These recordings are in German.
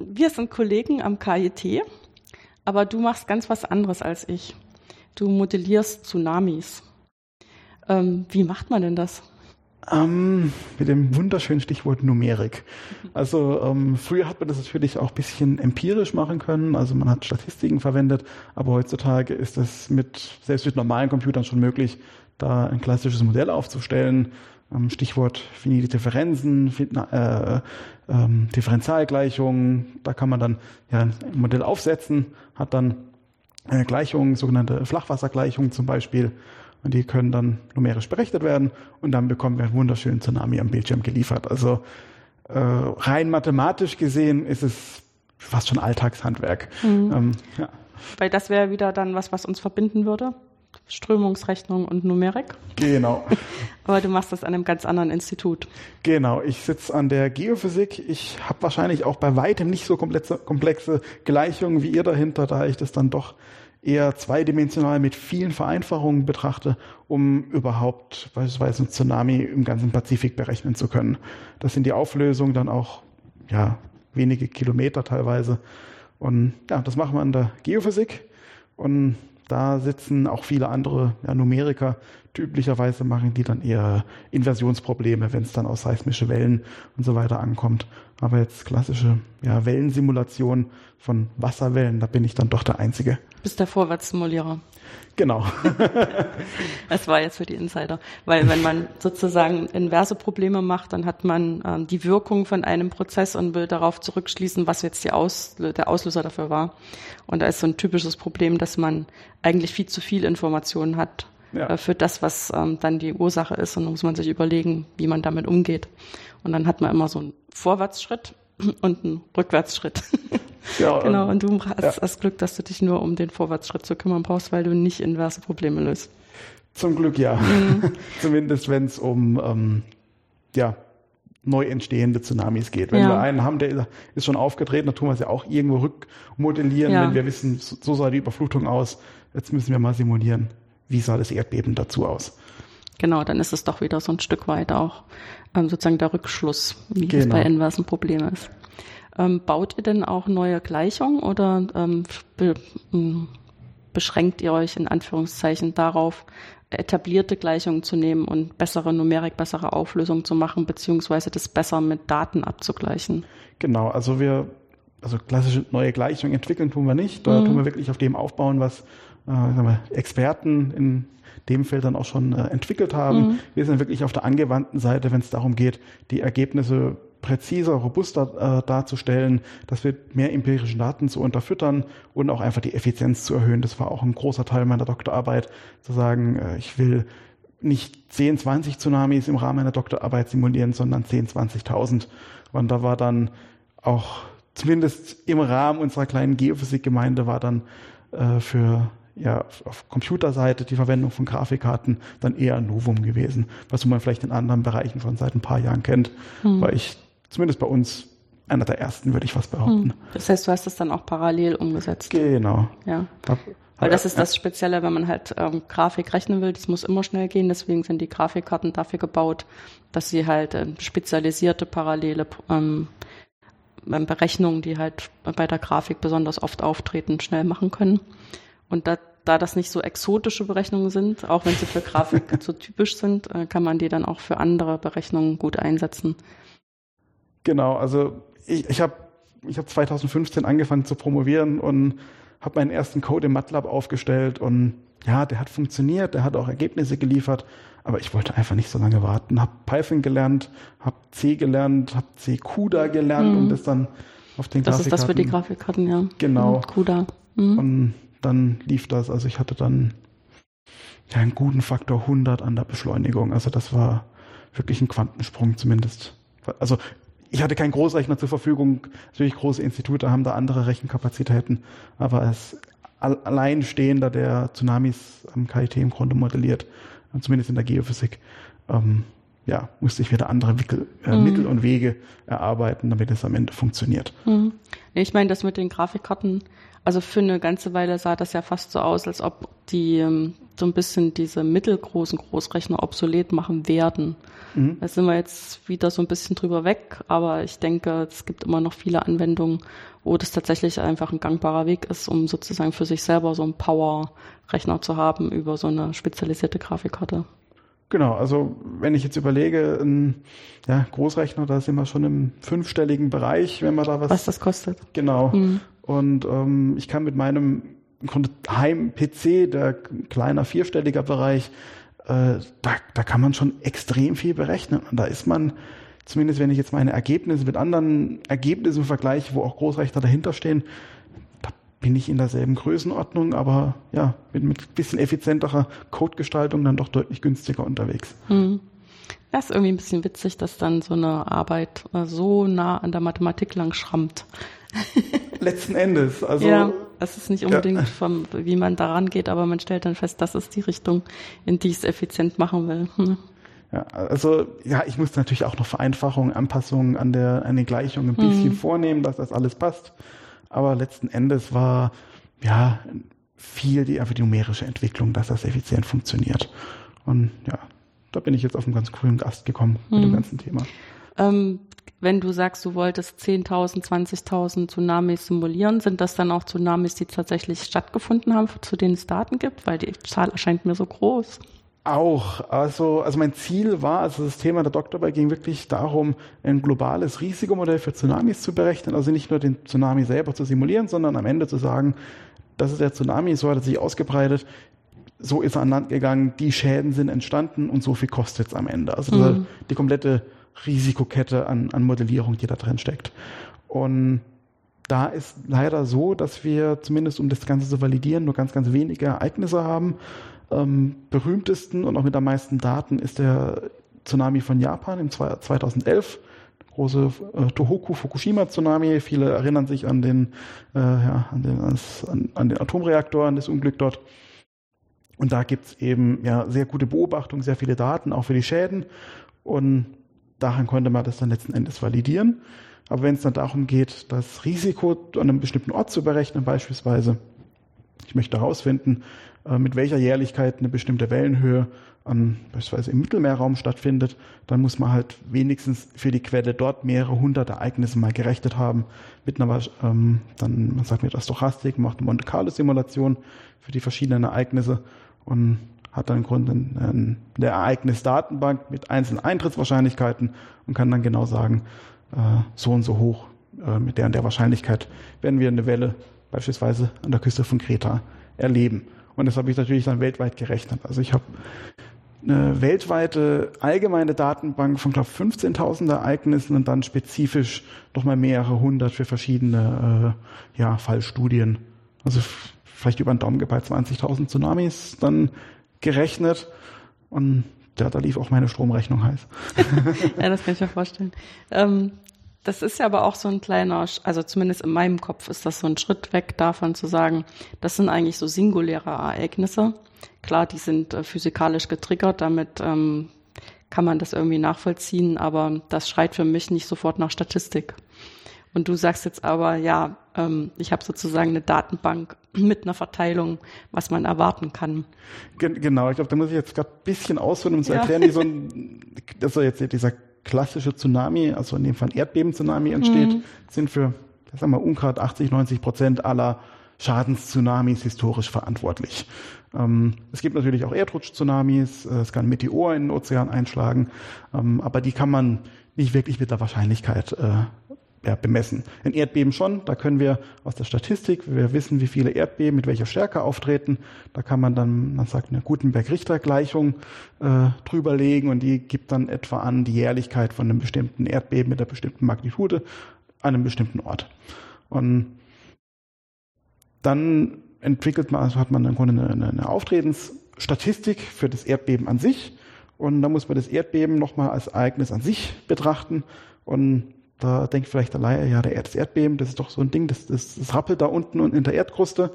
wir sind Kollegen am KIT, aber du machst ganz was anderes als ich. Du modellierst Tsunamis. Ähm, wie macht man denn das? Ähm, mit dem wunderschönen Stichwort Numerik. Also ähm, früher hat man das natürlich auch ein bisschen empirisch machen können, also man hat Statistiken verwendet, aber heutzutage ist es mit, selbst mit normalen Computern schon möglich, da ein klassisches Modell aufzustellen. Ähm, Stichwort finite Differenzen, äh, ähm, Differentialgleichungen. Da kann man dann ja ein Modell aufsetzen, hat dann äh, Gleichungen, sogenannte Flachwassergleichungen zum Beispiel. Und die können dann numerisch berechnet werden und dann bekommen wir einen wunderschönen Tsunami am Bildschirm geliefert. Also äh, rein mathematisch gesehen ist es fast schon Alltagshandwerk. Mhm. Ähm, ja. Weil das wäre wieder dann was, was uns verbinden würde. Strömungsrechnung und Numerik. Genau. Aber du machst das an einem ganz anderen Institut. Genau, ich sitze an der Geophysik. Ich habe wahrscheinlich auch bei weitem nicht so komplexe, komplexe Gleichungen wie ihr dahinter, da ich das dann doch eher zweidimensional mit vielen Vereinfachungen betrachte, um überhaupt beispielsweise ein Tsunami im ganzen Pazifik berechnen zu können. Das sind die Auflösungen dann auch ja wenige Kilometer teilweise. Und ja, das machen wir an der Geophysik. Und da sitzen auch viele andere ja, Numeriker. Üblicherweise machen die dann eher Inversionsprobleme, wenn es dann aus seismische Wellen und so weiter ankommt. Aber jetzt klassische ja, Wellensimulation von Wasserwellen, da bin ich dann doch der Einzige. Du bist der Vorwärtssimulierer. Genau. das war jetzt für die Insider. Weil wenn man sozusagen inverse Probleme macht, dann hat man ähm, die Wirkung von einem Prozess und will darauf zurückschließen, was jetzt Aus der Auslöser dafür war. Und da ist so ein typisches Problem, dass man eigentlich viel zu viel Informationen hat ja. äh, für das, was ähm, dann die Ursache ist. Und dann muss man sich überlegen, wie man damit umgeht. Und dann hat man immer so einen Vorwärtsschritt und einen Rückwärtsschritt. Ja, genau, und du hast ja. das Glück, dass du dich nur um den Vorwärtsschritt zu kümmern brauchst, weil du nicht inverse Probleme löst. Zum Glück ja. Mhm. Zumindest wenn es um ähm, ja, neu entstehende Tsunamis geht. Wenn ja. wir einen haben, der ist schon aufgetreten, dann tun wir es ja auch irgendwo rückmodellieren, ja. wenn wir wissen, so sah die Überflutung aus. Jetzt müssen wir mal simulieren, wie sah das Erdbeben dazu aus. Genau, dann ist es doch wieder so ein Stück weit auch ähm, sozusagen der Rückschluss, wie genau. es bei inversen Problemen ist. Ähm, baut ihr denn auch neue Gleichungen oder ähm, be beschränkt ihr euch in Anführungszeichen darauf, etablierte Gleichungen zu nehmen und bessere Numerik, bessere Auflösung zu machen, beziehungsweise das besser mit Daten abzugleichen? Genau, also wir, also klassische neue Gleichungen entwickeln tun wir nicht. Da mhm. tun wir wirklich auf dem aufbauen, was äh, Experten in dem Feld dann auch schon äh, entwickelt haben. Mhm. Wir sind wirklich auf der angewandten Seite, wenn es darum geht, die Ergebnisse präziser, robuster äh, darzustellen, dass wir mehr empirische Daten zu unterfüttern und auch einfach die Effizienz zu erhöhen. Das war auch ein großer Teil meiner Doktorarbeit, zu sagen, äh, ich will nicht 10, 20 Tsunamis im Rahmen meiner Doktorarbeit simulieren, sondern 10, 20.000. Und da war dann auch zumindest im Rahmen unserer kleinen Geophysikgemeinde war dann äh, für ja, auf Computerseite die Verwendung von Grafikkarten dann eher ein Novum gewesen, was man vielleicht in anderen Bereichen schon seit ein paar Jahren kennt, mhm. weil ich zumindest bei uns einer der ersten, würde ich fast behaupten. Hm. Das heißt, du hast das dann auch parallel umgesetzt. Genau. Ja. Hab, Weil das ist das Spezielle, wenn man halt ähm, Grafik rechnen will, das muss immer schnell gehen, deswegen sind die Grafikkarten dafür gebaut, dass sie halt äh, spezialisierte parallele ähm, ähm, Berechnungen, die halt bei der Grafik besonders oft auftreten, schnell machen können. Und da, da das nicht so exotische Berechnungen sind, auch wenn sie für Grafik so typisch sind, äh, kann man die dann auch für andere Berechnungen gut einsetzen. Genau, also ich, ich habe ich hab 2015 angefangen zu promovieren und habe meinen ersten Code im MATLAB aufgestellt und ja, der hat funktioniert, der hat auch Ergebnisse geliefert, aber ich wollte einfach nicht so lange warten. Habe Python gelernt, habe C gelernt, habe C CUDA gelernt mhm. und das dann auf den das Grafikkarten. Das ist das für die Grafikkarten, ja. Genau. Mhm, CUDA. Mhm. Und dann lief das, also ich hatte dann ja einen guten Faktor 100 an der Beschleunigung. Also das war wirklich ein Quantensprung zumindest. Also ich hatte keinen Großrechner zur Verfügung. Natürlich große Institute haben da andere Rechenkapazitäten, aber als Alleinstehender, der Tsunamis am KIT im Grunde modelliert, zumindest in der Geophysik, ähm, ja, musste ich wieder andere Wickel, äh, mhm. Mittel und Wege erarbeiten, damit es am Ende funktioniert. Mhm. Ich meine, das mit den Grafikkarten, also für eine ganze Weile sah das ja fast so aus, als ob die ähm, so ein bisschen diese mittelgroßen Großrechner obsolet machen werden. Mhm. Da sind wir jetzt wieder so ein bisschen drüber weg, aber ich denke, es gibt immer noch viele Anwendungen, wo das tatsächlich einfach ein gangbarer Weg ist, um sozusagen für sich selber so einen Power-Rechner zu haben über so eine spezialisierte Grafikkarte. Genau, also wenn ich jetzt überlege, ein ja, Großrechner, da sind wir schon im fünfstelligen Bereich, wenn man da was. Was das kostet. Genau. Mhm. Und ähm, ich kann mit meinem Heim-PC, der kleiner vierstelliger Bereich, äh, da, da kann man schon extrem viel berechnen. Und da ist man, zumindest wenn ich jetzt meine Ergebnisse mit anderen Ergebnissen vergleiche, wo auch Großrechner dahinter stehen, bin ich in derselben Größenordnung, aber ja, bin mit bisschen effizienterer Codegestaltung dann doch deutlich günstiger unterwegs. Hm. Das ist irgendwie ein bisschen witzig, dass dann so eine Arbeit äh, so nah an der Mathematik lang schrammt. Letzten Endes, also. Ja, es ist nicht unbedingt ja. vom, wie man daran geht, aber man stellt dann fest, das ist die Richtung, in die ich es effizient machen will. Hm. Ja, also ja, ich muss natürlich auch noch Vereinfachungen, Anpassungen an der an den Gleichungen ein bisschen hm. vornehmen, dass das alles passt aber letzten Endes war ja viel die einfach die numerische Entwicklung, dass das effizient funktioniert. Und ja, da bin ich jetzt auf einen ganz coolen Gast gekommen mhm. mit dem hm. ganzen Thema. Ähm, wenn du sagst, du wolltest 10.000, 20.000 Tsunamis simulieren, sind das dann auch Tsunamis, die tatsächlich stattgefunden haben, zu denen es Daten gibt? Weil die Zahl erscheint mir so groß. Auch. Also, also mein Ziel war, also das Thema der Doktorarbeit ging wirklich darum, ein globales Risikomodell für Tsunamis zu berechnen. Also nicht nur den Tsunami selber zu simulieren, sondern am Ende zu sagen, das ist der Tsunami, so hat er sich ausgebreitet, so ist er an Land gegangen, die Schäden sind entstanden und so viel kostet es am Ende. Also mhm. die komplette Risikokette an, an Modellierung, die da drin steckt. Und da ist leider so, dass wir zumindest, um das Ganze zu validieren, nur ganz, ganz wenige Ereignisse haben ähm, berühmtesten und auch mit am meisten Daten ist der Tsunami von Japan im 2011 große äh, Tohoku Fukushima Tsunami. Viele erinnern sich an den, äh, ja, an den, an, an den Atomreaktor, an das Unglück dort. Und da gibt's eben ja sehr gute Beobachtungen, sehr viele Daten, auch für die Schäden. Und daran konnte man das dann letzten Endes validieren. Aber wenn es dann darum geht, das Risiko an einem bestimmten Ort zu berechnen, beispielsweise, ich möchte herausfinden, äh, mit welcher Jährlichkeit eine bestimmte Wellenhöhe an, beispielsweise im Mittelmeerraum stattfindet, dann muss man halt wenigstens für die Quelle dort mehrere hundert Ereignisse mal gerechnet haben. Mit einer, ähm, dann, man sagt mit der Stochastik, macht eine Monte Carlo Simulation für die verschiedenen Ereignisse und hat dann im Grunde eine Ereignisdatenbank mit einzelnen Eintrittswahrscheinlichkeiten und kann dann genau sagen, äh, so und so hoch, äh, mit der und der Wahrscheinlichkeit werden wir eine Welle beispielsweise an der Küste von Kreta erleben. Und das habe ich natürlich dann weltweit gerechnet. Also ich habe eine weltweite allgemeine Datenbank von, glaube 15.000 Ereignissen und dann spezifisch nochmal mehrere hundert für verschiedene äh, ja, Fallstudien. Also vielleicht über den Daumen bei 20.000 Tsunamis dann gerechnet. Und ja, da lief auch meine Stromrechnung heiß. ja, das kann ich mir vorstellen. Ähm, das ist ja aber auch so ein kleiner, also zumindest in meinem Kopf ist das so ein Schritt weg davon zu sagen, das sind eigentlich so singuläre Ereignisse. Klar, die sind äh, physikalisch getriggert, damit ähm, kann man das irgendwie nachvollziehen, aber das schreit für mich nicht sofort nach Statistik. Und du sagst jetzt aber, ja, ähm, ich habe sozusagen eine Datenbank mit einer Verteilung, was man erwarten kann. Genau, ich glaube, da muss ich jetzt gerade ein bisschen ausholen, um zu erklären, ja. wie so ein, ist jetzt dieser klassische Tsunami, also in dem Fall Erdbeben-Tsunami entsteht, mhm. sind für, sagen wir, ungrad 80, 90 Prozent aller Schadenstsunamis historisch verantwortlich. Ähm, es gibt natürlich auch Erdrutsch-Tsunamis, äh, es kann Meteor in den Ozean einschlagen, ähm, aber die kann man nicht wirklich mit der Wahrscheinlichkeit äh, ja, bemessen. In Erdbeben schon, da können wir aus der Statistik, wir wissen, wie viele Erdbeben mit welcher Stärke auftreten. Da kann man dann, man sagt, eine Gutenberg-Richter-Gleichung äh, drüberlegen und die gibt dann etwa an die Jährlichkeit von einem bestimmten Erdbeben mit einer bestimmten Magnitude an einem bestimmten Ort. Und dann entwickelt man, also hat man im Grunde eine, eine Auftretensstatistik für das Erdbeben an sich. Und dann muss man das Erdbeben nochmal als Ereignis an sich betrachten. Und Da denkt vielleicht Laie, ja, der Erdbeben, das ist doch so ein Ding, das, das, das rappelt da unten und in der Erdkruste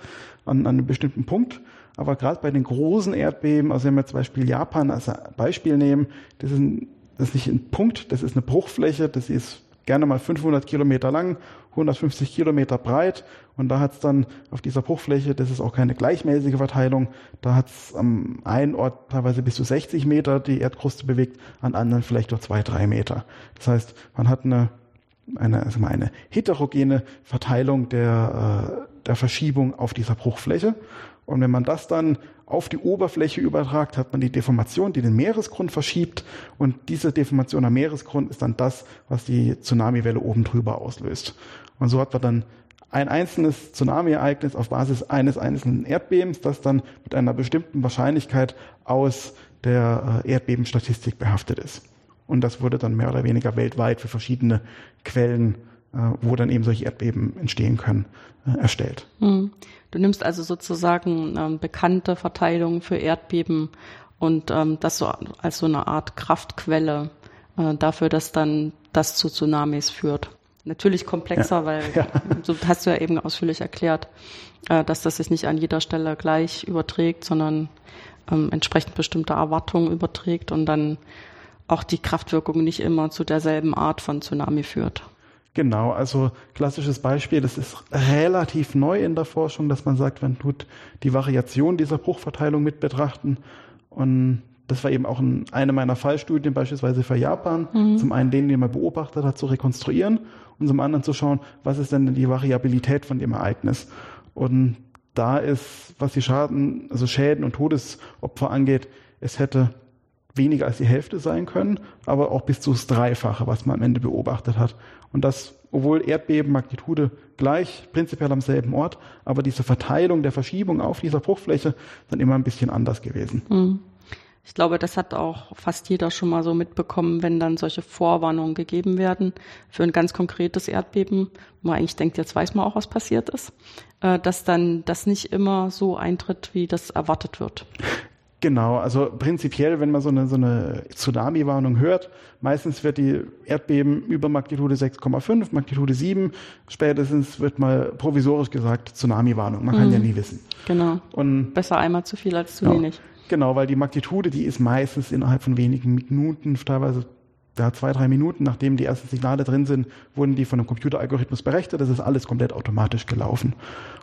an, an einem bestimmten Punkt. Aber gerade bei den großen Erdbeben, also wenn wir zum Beispiel Japan als Beispiel nehmen, das ist, ein, das ist nicht ein Punkt, das ist eine Bruchfläche, das ist gerne mal 500 Kilometer lang, 150 Kilometer breit und da hat es dann auf dieser Bruchfläche, das ist auch keine gleichmäßige Verteilung, da hat es am einen Ort teilweise bis zu 60 Meter die Erdkruste bewegt, an anderen vielleicht nur zwei, drei Meter. Das heißt, man hat eine eine, also eine heterogene Verteilung der, äh, der Verschiebung auf dieser Bruchfläche. Und wenn man das dann auf die Oberfläche übertragt, hat man die Deformation, die den Meeresgrund verschiebt. Und diese Deformation am Meeresgrund ist dann das, was die Tsunamiwelle oben drüber auslöst. Und so hat man dann ein einzelnes Tsunami-Ereignis auf Basis eines einzelnen Erdbebens, das dann mit einer bestimmten Wahrscheinlichkeit aus der äh, Erdbebenstatistik behaftet ist. Und das wurde dann mehr oder weniger weltweit für verschiedene Quellen, äh, wo dann eben solche Erdbeben entstehen können, äh, erstellt. Hm. Du nimmst also sozusagen ähm, bekannte Verteilungen für Erdbeben und ähm, das so als so eine Art Kraftquelle äh, dafür, dass dann das zu Tsunamis führt. Natürlich komplexer, ja. weil ja. so hast du ja eben ausführlich erklärt, äh, dass das sich nicht an jeder Stelle gleich überträgt, sondern ähm, entsprechend bestimmte Erwartungen überträgt und dann auch die Kraftwirkung nicht immer zu derselben Art von Tsunami führt. Genau, also klassisches Beispiel, das ist relativ neu in der Forschung, dass man sagt, man tut die Variation dieser Bruchverteilung mit betrachten. Und das war eben auch ein, eine meiner Fallstudien, beispielsweise für Japan. Mhm. Zum einen den, den man beobachtet hat, zu rekonstruieren und zum anderen zu schauen, was ist denn die Variabilität von dem Ereignis. Und da ist, was die Schaden, also Schäden und Todesopfer angeht, es hätte weniger als die Hälfte sein können, aber auch bis zu das Dreifache, was man am Ende beobachtet hat. Und das, obwohl Erdbeben, Magnitude gleich, prinzipiell am selben Ort, aber diese Verteilung der Verschiebung auf dieser Bruchfläche dann immer ein bisschen anders gewesen. Mhm. Ich glaube, das hat auch fast jeder schon mal so mitbekommen, wenn dann solche Vorwarnungen gegeben werden für ein ganz konkretes Erdbeben, wo man eigentlich denkt, jetzt weiß man auch, was passiert ist, äh, dass dann das nicht immer so eintritt, wie das erwartet wird. Genau, also prinzipiell, wenn man so eine, so eine Tsunami-Warnung hört, meistens wird die Erdbeben über Magnitude 6,5, Magnitude 7, spätestens wird mal provisorisch gesagt Tsunami-Warnung. Man kann mhm. ja nie wissen. Genau. Und Besser einmal zu viel als zu genau. wenig. Genau, weil die Magnitude, die ist meistens innerhalb von wenigen Minuten, teilweise ja, zwei, drei Minuten, nachdem die ersten Signale drin sind, wurden die von einem Computeralgorithmus berechnet. Das ist alles komplett automatisch gelaufen.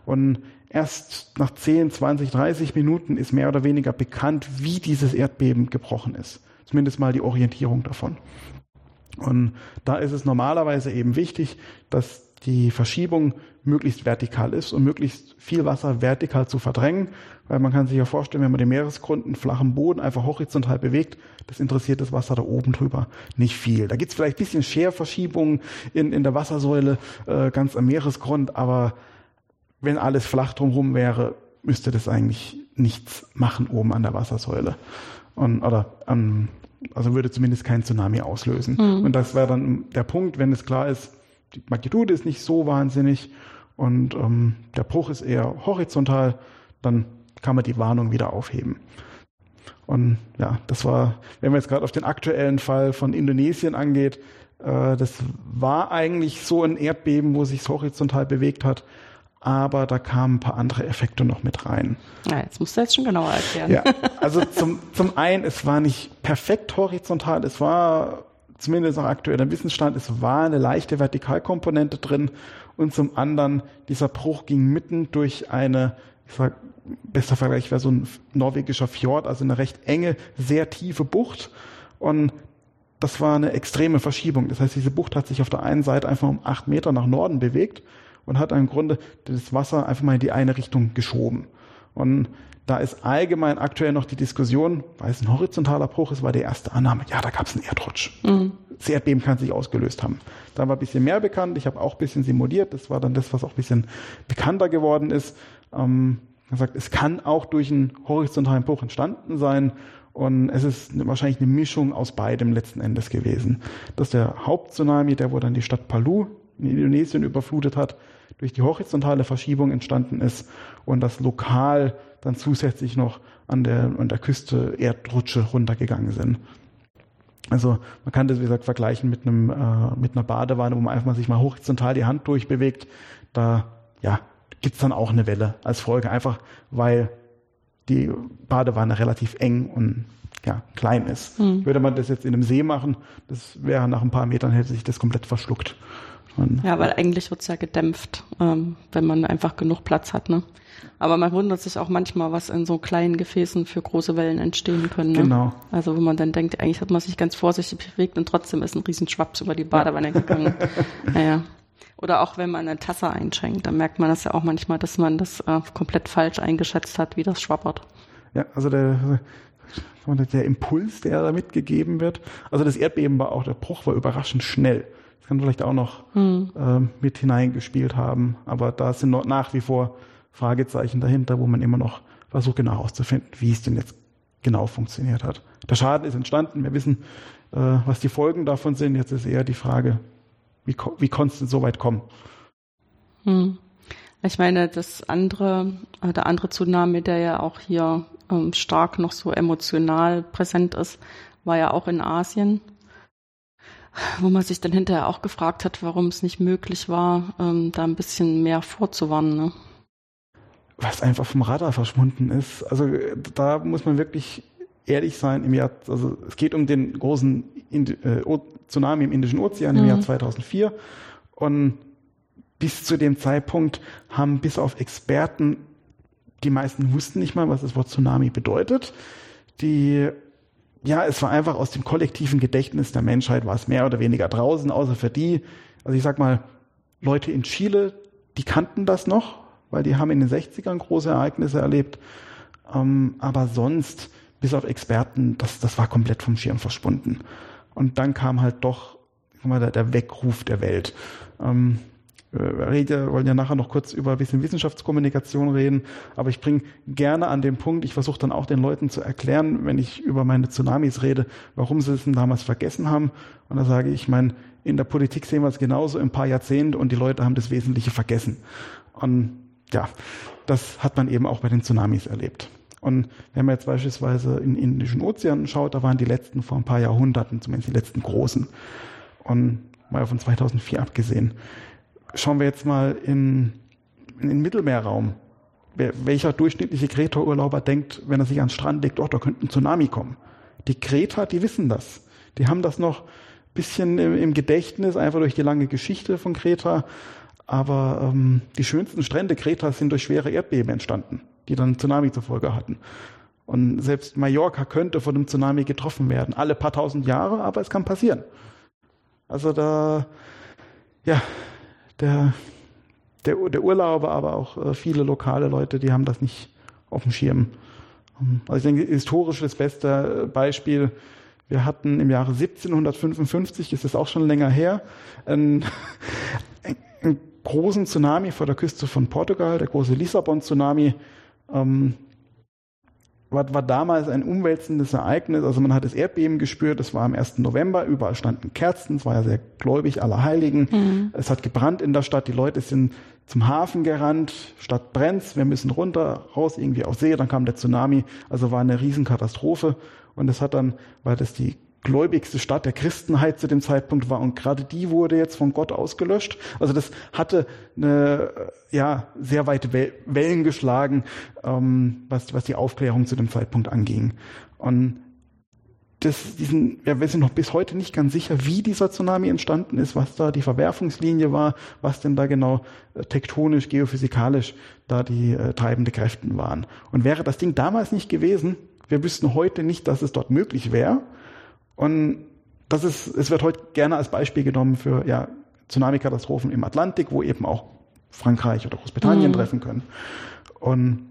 Und erst nach 10, 20, 30 Minuten ist mehr oder weniger bekannt, wie dieses Erdbeben gebrochen ist. Zumindest mal die Orientierung davon. Und da ist es normalerweise eben wichtig, dass die Verschiebung möglichst vertikal ist und möglichst viel Wasser vertikal zu verdrängen, weil man kann sich ja vorstellen, wenn man den Meeresgrund einen flachen Boden einfach horizontal bewegt, das interessiert das Wasser da oben drüber nicht viel. Da gibt's vielleicht ein bisschen Scherverschiebungen in, in der Wassersäule äh, ganz am Meeresgrund, aber wenn alles flach drumherum wäre, müsste das eigentlich nichts machen oben an der Wassersäule. Und, oder ähm, also würde zumindest kein Tsunami auslösen. Mhm. Und das wäre dann der Punkt, wenn es klar ist, die Magnitude ist nicht so wahnsinnig und ähm, der Bruch ist eher horizontal, dann kann man die Warnung wieder aufheben. Und ja, das war, wenn man jetzt gerade auf den aktuellen Fall von Indonesien angeht, äh, das war eigentlich so ein Erdbeben, wo sich horizontal bewegt hat, aber da kamen ein paar andere Effekte noch mit rein. Ja, jetzt musst du jetzt schon genauer erklären. Ja, also zum, zum einen, es war nicht perfekt horizontal, es war zumindest nach aktuellem Wissensstand, es war eine leichte Vertikalkomponente drin und zum anderen, dieser Bruch ging mitten durch eine, ich sag, bester Vergleich wäre so ein norwegischer Fjord, also eine recht enge, sehr tiefe Bucht und das war eine extreme Verschiebung. Das heißt, diese Bucht hat sich auf der einen Seite einfach um acht Meter nach Norden bewegt und hat im Grunde das Wasser einfach mal in die eine Richtung geschoben. Und da ist allgemein aktuell noch die Diskussion, weil es ein horizontaler Bruch ist, war die erste Annahme, ja, da gab es einen Erdrutsch. Mhm. Das Erdbeben kann sich ausgelöst haben. Da war ein bisschen mehr bekannt, ich habe auch ein bisschen simuliert, das war dann das, was auch ein bisschen bekannter geworden ist. Ähm, man sagt, es kann auch durch einen horizontalen Bruch entstanden sein und es ist wahrscheinlich eine Mischung aus beidem letzten Endes gewesen. Das ist der Haupttsunami, der wo dann die Stadt Palu in Indonesien überflutet hat, durch die horizontale Verschiebung entstanden ist und das lokal dann zusätzlich noch an der, an der Küste Erdrutsche runtergegangen sind. Also man kann das, wie gesagt, vergleichen mit einem äh, mit einer Badewanne, wo man einfach mal sich mal horizontal die Hand durchbewegt. Da ja, gibt's dann auch eine Welle als Folge, einfach weil die Badewanne relativ eng und ja, klein ist. Mhm. Würde man das jetzt in einem See machen, das wäre nach ein paar Metern hätte sich das komplett verschluckt. Und, ja, weil eigentlich wird's ja gedämpft, ähm, wenn man einfach genug Platz hat. Ne? Aber man wundert sich auch manchmal, was in so kleinen Gefäßen für große Wellen entstehen können. Ne? Genau. Also wo man dann denkt, eigentlich hat man sich ganz vorsichtig bewegt und trotzdem ist ein Riesenschwaps über die Badewanne ja. gegangen. naja. Oder auch wenn man eine Tasse einschenkt, dann merkt man das ja auch manchmal, dass man das äh, komplett falsch eingeschätzt hat, wie das schwappert. Ja, also der, der Impuls, der da mitgegeben wird. Also das Erdbeben war auch, der Bruch war überraschend schnell. Das kann vielleicht auch noch hm. äh, mit hineingespielt haben. Aber da sind noch nach wie vor Fragezeichen dahinter, wo man immer noch versucht, genau herauszufinden, wie es denn jetzt genau funktioniert hat. Der Schaden ist entstanden. Wir wissen, äh, was die Folgen davon sind. Jetzt ist eher die Frage, wie, wie konnte es denn so weit kommen? Hm. Ich meine, das andere, äh, der andere Tsunami, der ja auch hier ähm, stark noch so emotional präsent ist, war ja auch in Asien, wo man sich dann hinterher auch gefragt hat, warum es nicht möglich war, ähm, da ein bisschen mehr vorzuwarnen. Ne? Was einfach vom Radar verschwunden ist. Also da muss man wirklich ehrlich sein, im Jahr, also es geht um den großen Indi äh, Tsunami im Indischen Ozean im mhm. Jahr 2004 und bis zu dem Zeitpunkt haben bis auf Experten, die meisten wussten nicht mal, was das Wort Tsunami bedeutet. Die, ja, es war einfach aus dem kollektiven Gedächtnis der Menschheit, war es mehr oder weniger draußen, außer für die, also ich sag mal, Leute in Chile, die kannten das noch, weil die haben in den 60ern große Ereignisse erlebt. Ähm, aber sonst bis auf Experten, das, das war komplett vom Schirm verschwunden. Und dann kam halt doch mal, der, der Weckruf der Welt. Ähm, wir wollen ja nachher noch kurz über ein bisschen Wissenschaftskommunikation reden, aber ich bringe gerne an den Punkt, ich versuche dann auch den Leuten zu erklären, wenn ich über meine Tsunamis rede, warum sie es denn damals vergessen haben. Und da sage ich, ich meine, in der Politik sehen wir es genauso ein paar Jahrzehnte und die Leute haben das Wesentliche vergessen. Und ja, das hat man eben auch bei den Tsunamis erlebt. Und wenn man jetzt beispielsweise in den Indischen Ozean schaut, da waren die letzten vor ein paar Jahrhunderten, zumindest die letzten großen. Und mal von 2004 abgesehen. Schauen wir jetzt mal in, in den Mittelmeerraum. welcher durchschnittliche Kreta-Urlauber denkt, wenn er sich an den Strand legt, oh, da könnte ein Tsunami kommen. Die Kreta, die wissen das. Die haben das noch bisschen im, im Gedächtnis, einfach durch die lange Geschichte von Kreta. Aber ähm, die schönsten Strände Kretas sind durch schwere Erdbeben entstanden die dann Tsunami zur Folge hatten. Und selbst Mallorca könnte von einem Tsunami getroffen werden. Alle paar tausend Jahre, aber es kann passieren. Also da, ja, der, der, der Urlauber, aber auch äh, viele lokale Leute, die haben das nicht auf dem Schirm. Also ich denke, historisch das beste Beispiel, wir hatten im Jahre 1755, ist das auch schon länger her, einen, einen großen Tsunami vor der Küste von Portugal, der große Lissabon-Tsunami, ähm, war, war damals ein umwälzendes Ereignis. Also man hat das Erdbeben gespürt, das war am 1. November, überall standen Kerzen, es war ja sehr gläubig, aller Heiligen. Mhm. Es hat gebrannt in der Stadt, die Leute sind zum Hafen gerannt, Stadt brennt, wir müssen runter, raus irgendwie auf See, dann kam der Tsunami, also war eine Riesenkatastrophe. Und es hat dann, weil das die gläubigste Stadt der Christenheit zu dem Zeitpunkt war und gerade die wurde jetzt von Gott ausgelöscht. Also das hatte eine ja sehr weite Wellen geschlagen, ähm, was was die Aufklärung zu dem Zeitpunkt anging. Und das, diesen, ja, wir sind noch bis heute nicht ganz sicher, wie dieser Tsunami entstanden ist, was da die Verwerfungslinie war, was denn da genau äh, tektonisch, geophysikalisch da die äh, treibende Kräften waren. Und wäre das Ding damals nicht gewesen, wir wüssten heute nicht, dass es dort möglich wäre, und das ist, es wird heute gerne als Beispiel genommen für ja, Tsunami-Katastrophen im Atlantik, wo eben auch Frankreich oder Großbritannien mhm. treffen können. Und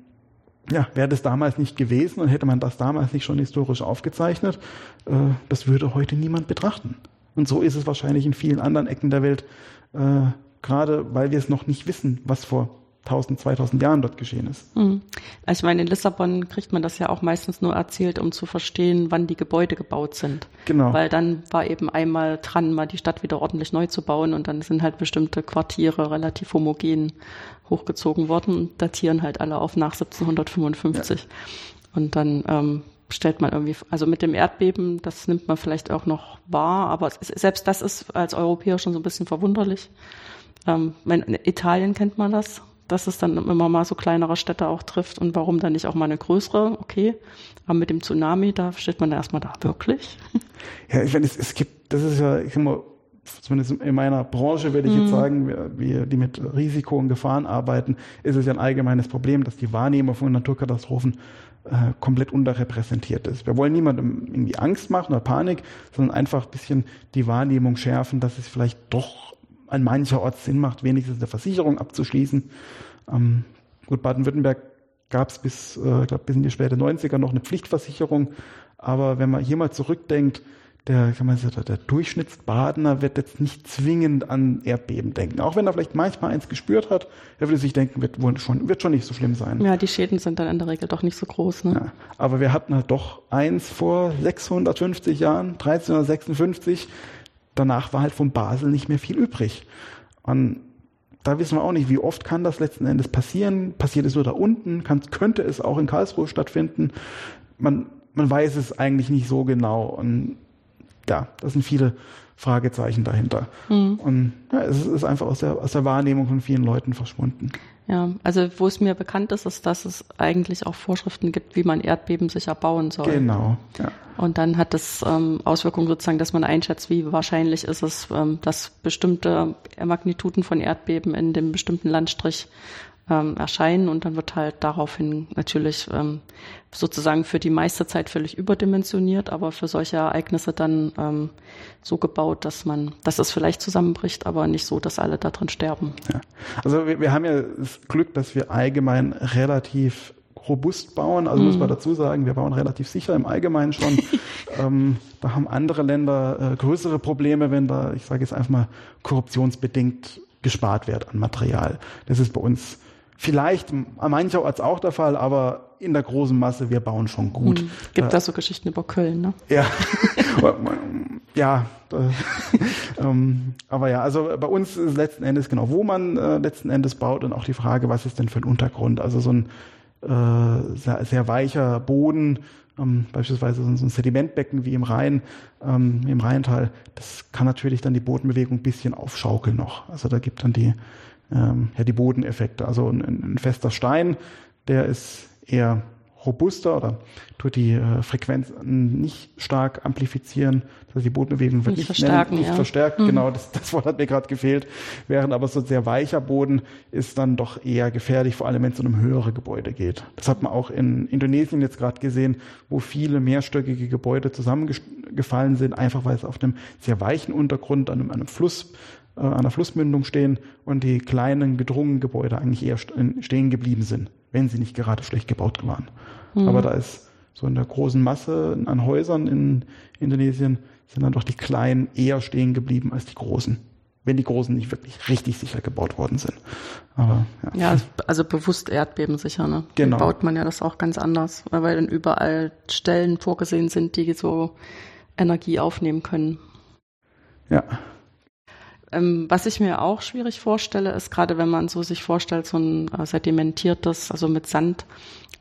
ja, wäre das damals nicht gewesen und hätte man das damals nicht schon historisch aufgezeichnet, äh, das würde heute niemand betrachten. Und so ist es wahrscheinlich in vielen anderen Ecken der Welt, äh, gerade weil wir es noch nicht wissen, was vor 1000, 2000 Jahren dort geschehen ist. Mhm. Also ich meine, in Lissabon kriegt man das ja auch meistens nur erzählt, um zu verstehen, wann die Gebäude gebaut sind. Genau. Weil dann war eben einmal dran, mal die Stadt wieder ordentlich neu zu bauen und dann sind halt bestimmte Quartiere relativ homogen hochgezogen worden und datieren halt alle auf nach 1755. Ja. Und dann ähm, stellt man irgendwie, also mit dem Erdbeben, das nimmt man vielleicht auch noch wahr, aber selbst das ist als Europäer schon so ein bisschen verwunderlich. Ähm, in Italien kennt man das, dass es dann immer mal so kleinere Städte auch trifft und warum dann nicht auch mal eine größere, okay. Aber mit dem Tsunami, da steht man erstmal da, wirklich? Ja, ich meine, es, es gibt, das ist ja, ich sag mal, zumindest in meiner Branche würde ich jetzt mhm. sagen, wir, wir, die mit Risiko und Gefahren arbeiten, ist es ja ein allgemeines Problem, dass die Wahrnehmung von Naturkatastrophen äh, komplett unterrepräsentiert ist. Wir wollen niemandem irgendwie Angst machen oder Panik, sondern einfach ein bisschen die Wahrnehmung schärfen, dass es vielleicht doch an mancher Ort Sinn macht, wenigstens eine Versicherung abzuschließen. Ähm, gut, Baden-Württemberg gab es bis, äh, glaub, bis in die späte 90er noch eine Pflichtversicherung. Aber wenn man hier mal zurückdenkt, der, kann man sagen, der Durchschnittsbadener wird jetzt nicht zwingend an Erdbeben denken. Auch wenn er vielleicht manchmal eins gespürt hat, er würde sich denken, wird wohl schon, wird schon nicht so schlimm sein. Ja, die Schäden sind dann in der Regel doch nicht so groß. Ne? Ja, aber wir hatten halt doch eins vor 650 Jahren, 1356. Danach war halt von Basel nicht mehr viel übrig. Und da wissen wir auch nicht, wie oft kann das letzten Endes passieren. Passiert es nur da unten? Kann, könnte es auch in Karlsruhe stattfinden? Man, man weiß es eigentlich nicht so genau. Und ja, das sind viele Fragezeichen dahinter. Mhm. Und ja, es ist einfach aus der, aus der Wahrnehmung von vielen Leuten verschwunden. Ja, also wo es mir bekannt ist, ist, dass es eigentlich auch Vorschriften gibt, wie man Erdbeben sicher bauen soll. Genau. Ja. Und dann hat das ähm, Auswirkungen sozusagen, dass man einschätzt, wie wahrscheinlich ist es, ähm, dass bestimmte Magnituden von Erdbeben in dem bestimmten Landstrich ähm, erscheinen und dann wird halt daraufhin natürlich ähm, sozusagen für die meiste Zeit völlig überdimensioniert, aber für solche Ereignisse dann ähm, so gebaut, dass man, dass es vielleicht zusammenbricht, aber nicht so, dass alle darin sterben. Ja. Also wir, wir haben ja das Glück, dass wir allgemein relativ robust bauen. Also mhm. muss man dazu sagen, wir bauen relativ sicher im Allgemeinen schon. ähm, da haben andere Länder äh, größere Probleme, wenn da, ich sage jetzt einfach mal, korruptionsbedingt gespart wird an Material. Das ist bei uns Vielleicht an mancherorts auch der Fall, aber in der großen Masse, wir bauen schon gut. Hm. Gibt äh, da so Geschichten über Köln, ne? Ja. ja. ähm, aber ja, also bei uns ist letzten Endes genau, wo man äh, letzten Endes baut und auch die Frage, was ist denn für ein Untergrund? Also so ein äh, sehr, sehr weicher Boden, ähm, beispielsweise so ein Sedimentbecken wie im Rhein, ähm, im Rheintal, das kann natürlich dann die Bodenbewegung ein bisschen aufschaukeln noch. Also da gibt dann die ähm, ja, die Bodeneffekte. Also ein, ein, fester Stein, der ist eher robuster oder tut die äh, Frequenz nicht stark amplifizieren, dass die Bodenbewegung wird nicht, nicht verstärken, nicht ja. verstärkt. Mhm. Genau, das, das Wort hat mir gerade gefehlt. Während aber so ein sehr weicher Boden ist dann doch eher gefährlich, vor allem wenn es um höhere Gebäude geht. Das hat man auch in Indonesien jetzt gerade gesehen, wo viele mehrstöckige Gebäude zusammengefallen sind, einfach weil es auf einem sehr weichen Untergrund an einem, an einem Fluss äh, an der Flussmündung stehen und die kleinen gedrungenen Gebäude eigentlich eher stehen geblieben sind, wenn sie nicht gerade schlecht gebaut waren. Mhm. Aber da ist so in der großen Masse an Häusern in Indonesien sind dann doch die kleinen eher stehen geblieben als die großen. Wenn die großen nicht wirklich richtig sicher gebaut worden sind. Aber, ja. ja, also bewusst Erdbeben sicher, ne? Genau. Dann baut man ja das auch ganz anders, weil dann überall Stellen vorgesehen sind, die so Energie aufnehmen können. Ja. Ähm, was ich mir auch schwierig vorstelle, ist gerade, wenn man so sich vorstellt, so ein äh, sedimentiertes, also mit Sand,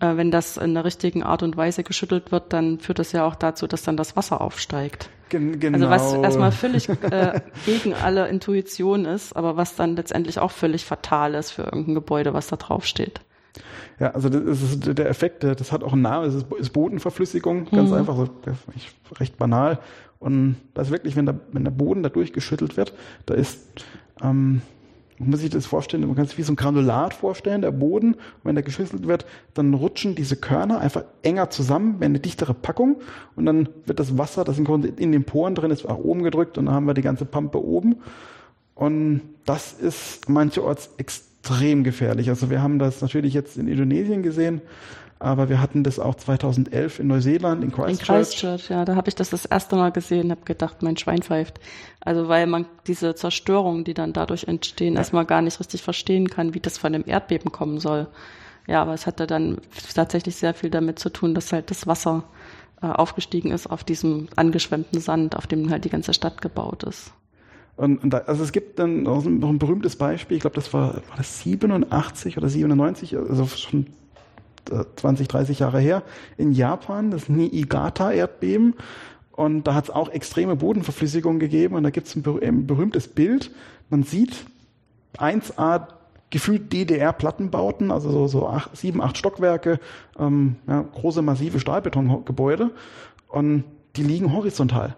äh, wenn das in der richtigen Art und Weise geschüttelt wird, dann führt das ja auch dazu, dass dann das Wasser aufsteigt. Gen genau. Also was genau. erstmal völlig äh, gegen alle Intuition ist, aber was dann letztendlich auch völlig fatal ist für irgendein Gebäude, was da drauf steht. Ja, also das ist der Effekt, das hat auch einen Namen, es ist Bodenverflüssigung, ganz mhm. einfach, so, recht banal. Und das wirklich, wenn der, wenn der Boden da durchgeschüttelt wird, da ist, ähm, man muss sich das vorstellen, man kann sich wie so ein Granulat vorstellen, der Boden, und wenn der geschüttelt wird, dann rutschen diese Körner einfach enger zusammen, eine dichtere Packung und dann wird das Wasser, das in den Poren drin ist, nach oben gedrückt und dann haben wir die ganze Pampe oben. Und das ist mancherorts extrem gefährlich. Also wir haben das natürlich jetzt in Indonesien gesehen, aber wir hatten das auch 2011 in Neuseeland, in Christchurch. In Christchurch, ja, da habe ich das das erste Mal gesehen, habe gedacht, mein Schwein pfeift. Also weil man diese Zerstörungen, die dann dadurch entstehen, ja. erstmal gar nicht richtig verstehen kann, wie das von dem Erdbeben kommen soll. Ja, aber es hatte dann tatsächlich sehr viel damit zu tun, dass halt das Wasser äh, aufgestiegen ist auf diesem angeschwemmten Sand, auf dem halt die ganze Stadt gebaut ist. Und, und da, also es gibt dann noch ein, noch ein berühmtes Beispiel, ich glaube, das war, war das 87 oder 97, also schon 20, 30 Jahre her, in Japan, das Niigata-Erdbeben. Und da hat es auch extreme Bodenverflüssigung gegeben. Und da gibt es ein, ein berühmtes Bild. Man sieht 1A gefühlt DDR-Plattenbauten, also so, so acht, sieben, acht Stockwerke, ähm, ja, große massive Stahlbetongebäude und die liegen horizontal.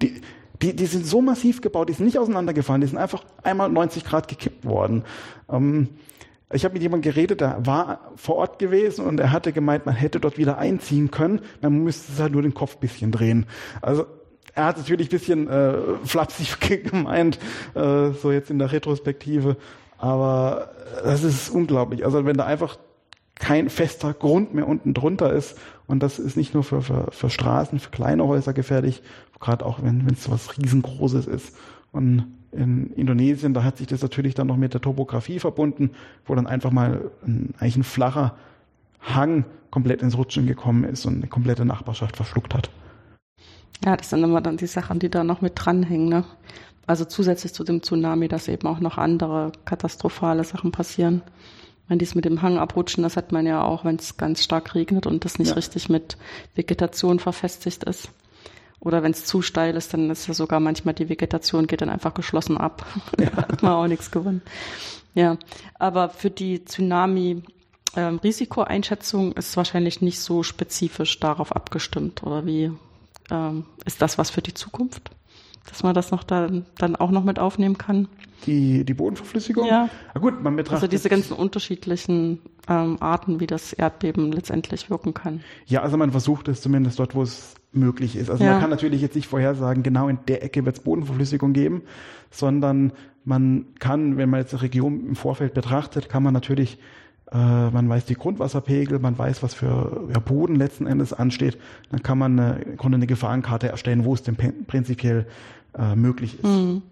Die, die, die sind so massiv gebaut, die sind nicht auseinandergefallen, die sind einfach einmal 90 Grad gekippt worden. Ähm, ich habe mit jemandem geredet, der war vor Ort gewesen und er hatte gemeint, man hätte dort wieder einziehen können, man müsste halt nur den Kopf bisschen drehen. Also er hat natürlich ein bisschen äh, flapsig gemeint, äh, so jetzt in der Retrospektive, aber das ist unglaublich. Also wenn da einfach kein fester Grund mehr unten drunter ist und das ist nicht nur für, für, für Straßen, für kleine Häuser gefährlich, gerade auch wenn es was riesengroßes ist. Und in Indonesien, da hat sich das natürlich dann noch mit der Topografie verbunden, wo dann einfach mal ein, eigentlich ein flacher Hang komplett ins Rutschen gekommen ist und eine komplette Nachbarschaft verschluckt hat. Ja, das sind immer dann die Sachen, die da noch mit dranhängen. Ne? Also zusätzlich zu dem Tsunami, dass eben auch noch andere katastrophale Sachen passieren. Wenn dies mit dem Hang abrutschen, das hat man ja auch, wenn es ganz stark regnet und das nicht ja. richtig mit Vegetation verfestigt ist. Oder wenn es zu steil ist, dann ist ja sogar manchmal die Vegetation geht dann einfach geschlossen ab. Ja. da hat man auch nichts gewonnen. Ja, aber für die Tsunami ähm, Risikoeinschätzung ist wahrscheinlich nicht so spezifisch darauf abgestimmt. Oder wie ähm, ist das was für die Zukunft? Dass man das noch dann, dann auch noch mit aufnehmen kann? Die, die Bodenverflüssigung? Ja. Na gut, man betrachtet. Also diese ganzen unterschiedlichen ähm, Arten, wie das Erdbeben letztendlich wirken kann. Ja, also man versucht es zumindest dort, wo es möglich ist. Also ja. man kann natürlich jetzt nicht vorhersagen, genau in der Ecke wird es Bodenverflüssigung geben, sondern man kann, wenn man jetzt eine Region im Vorfeld betrachtet, kann man natürlich, äh, man weiß die Grundwasserpegel, man weiß, was für ja, Boden letzten Endes ansteht, dann kann man eine, Grunde eine Gefahrenkarte erstellen, wo es denn prinzipiell äh, möglich ist. Mhm.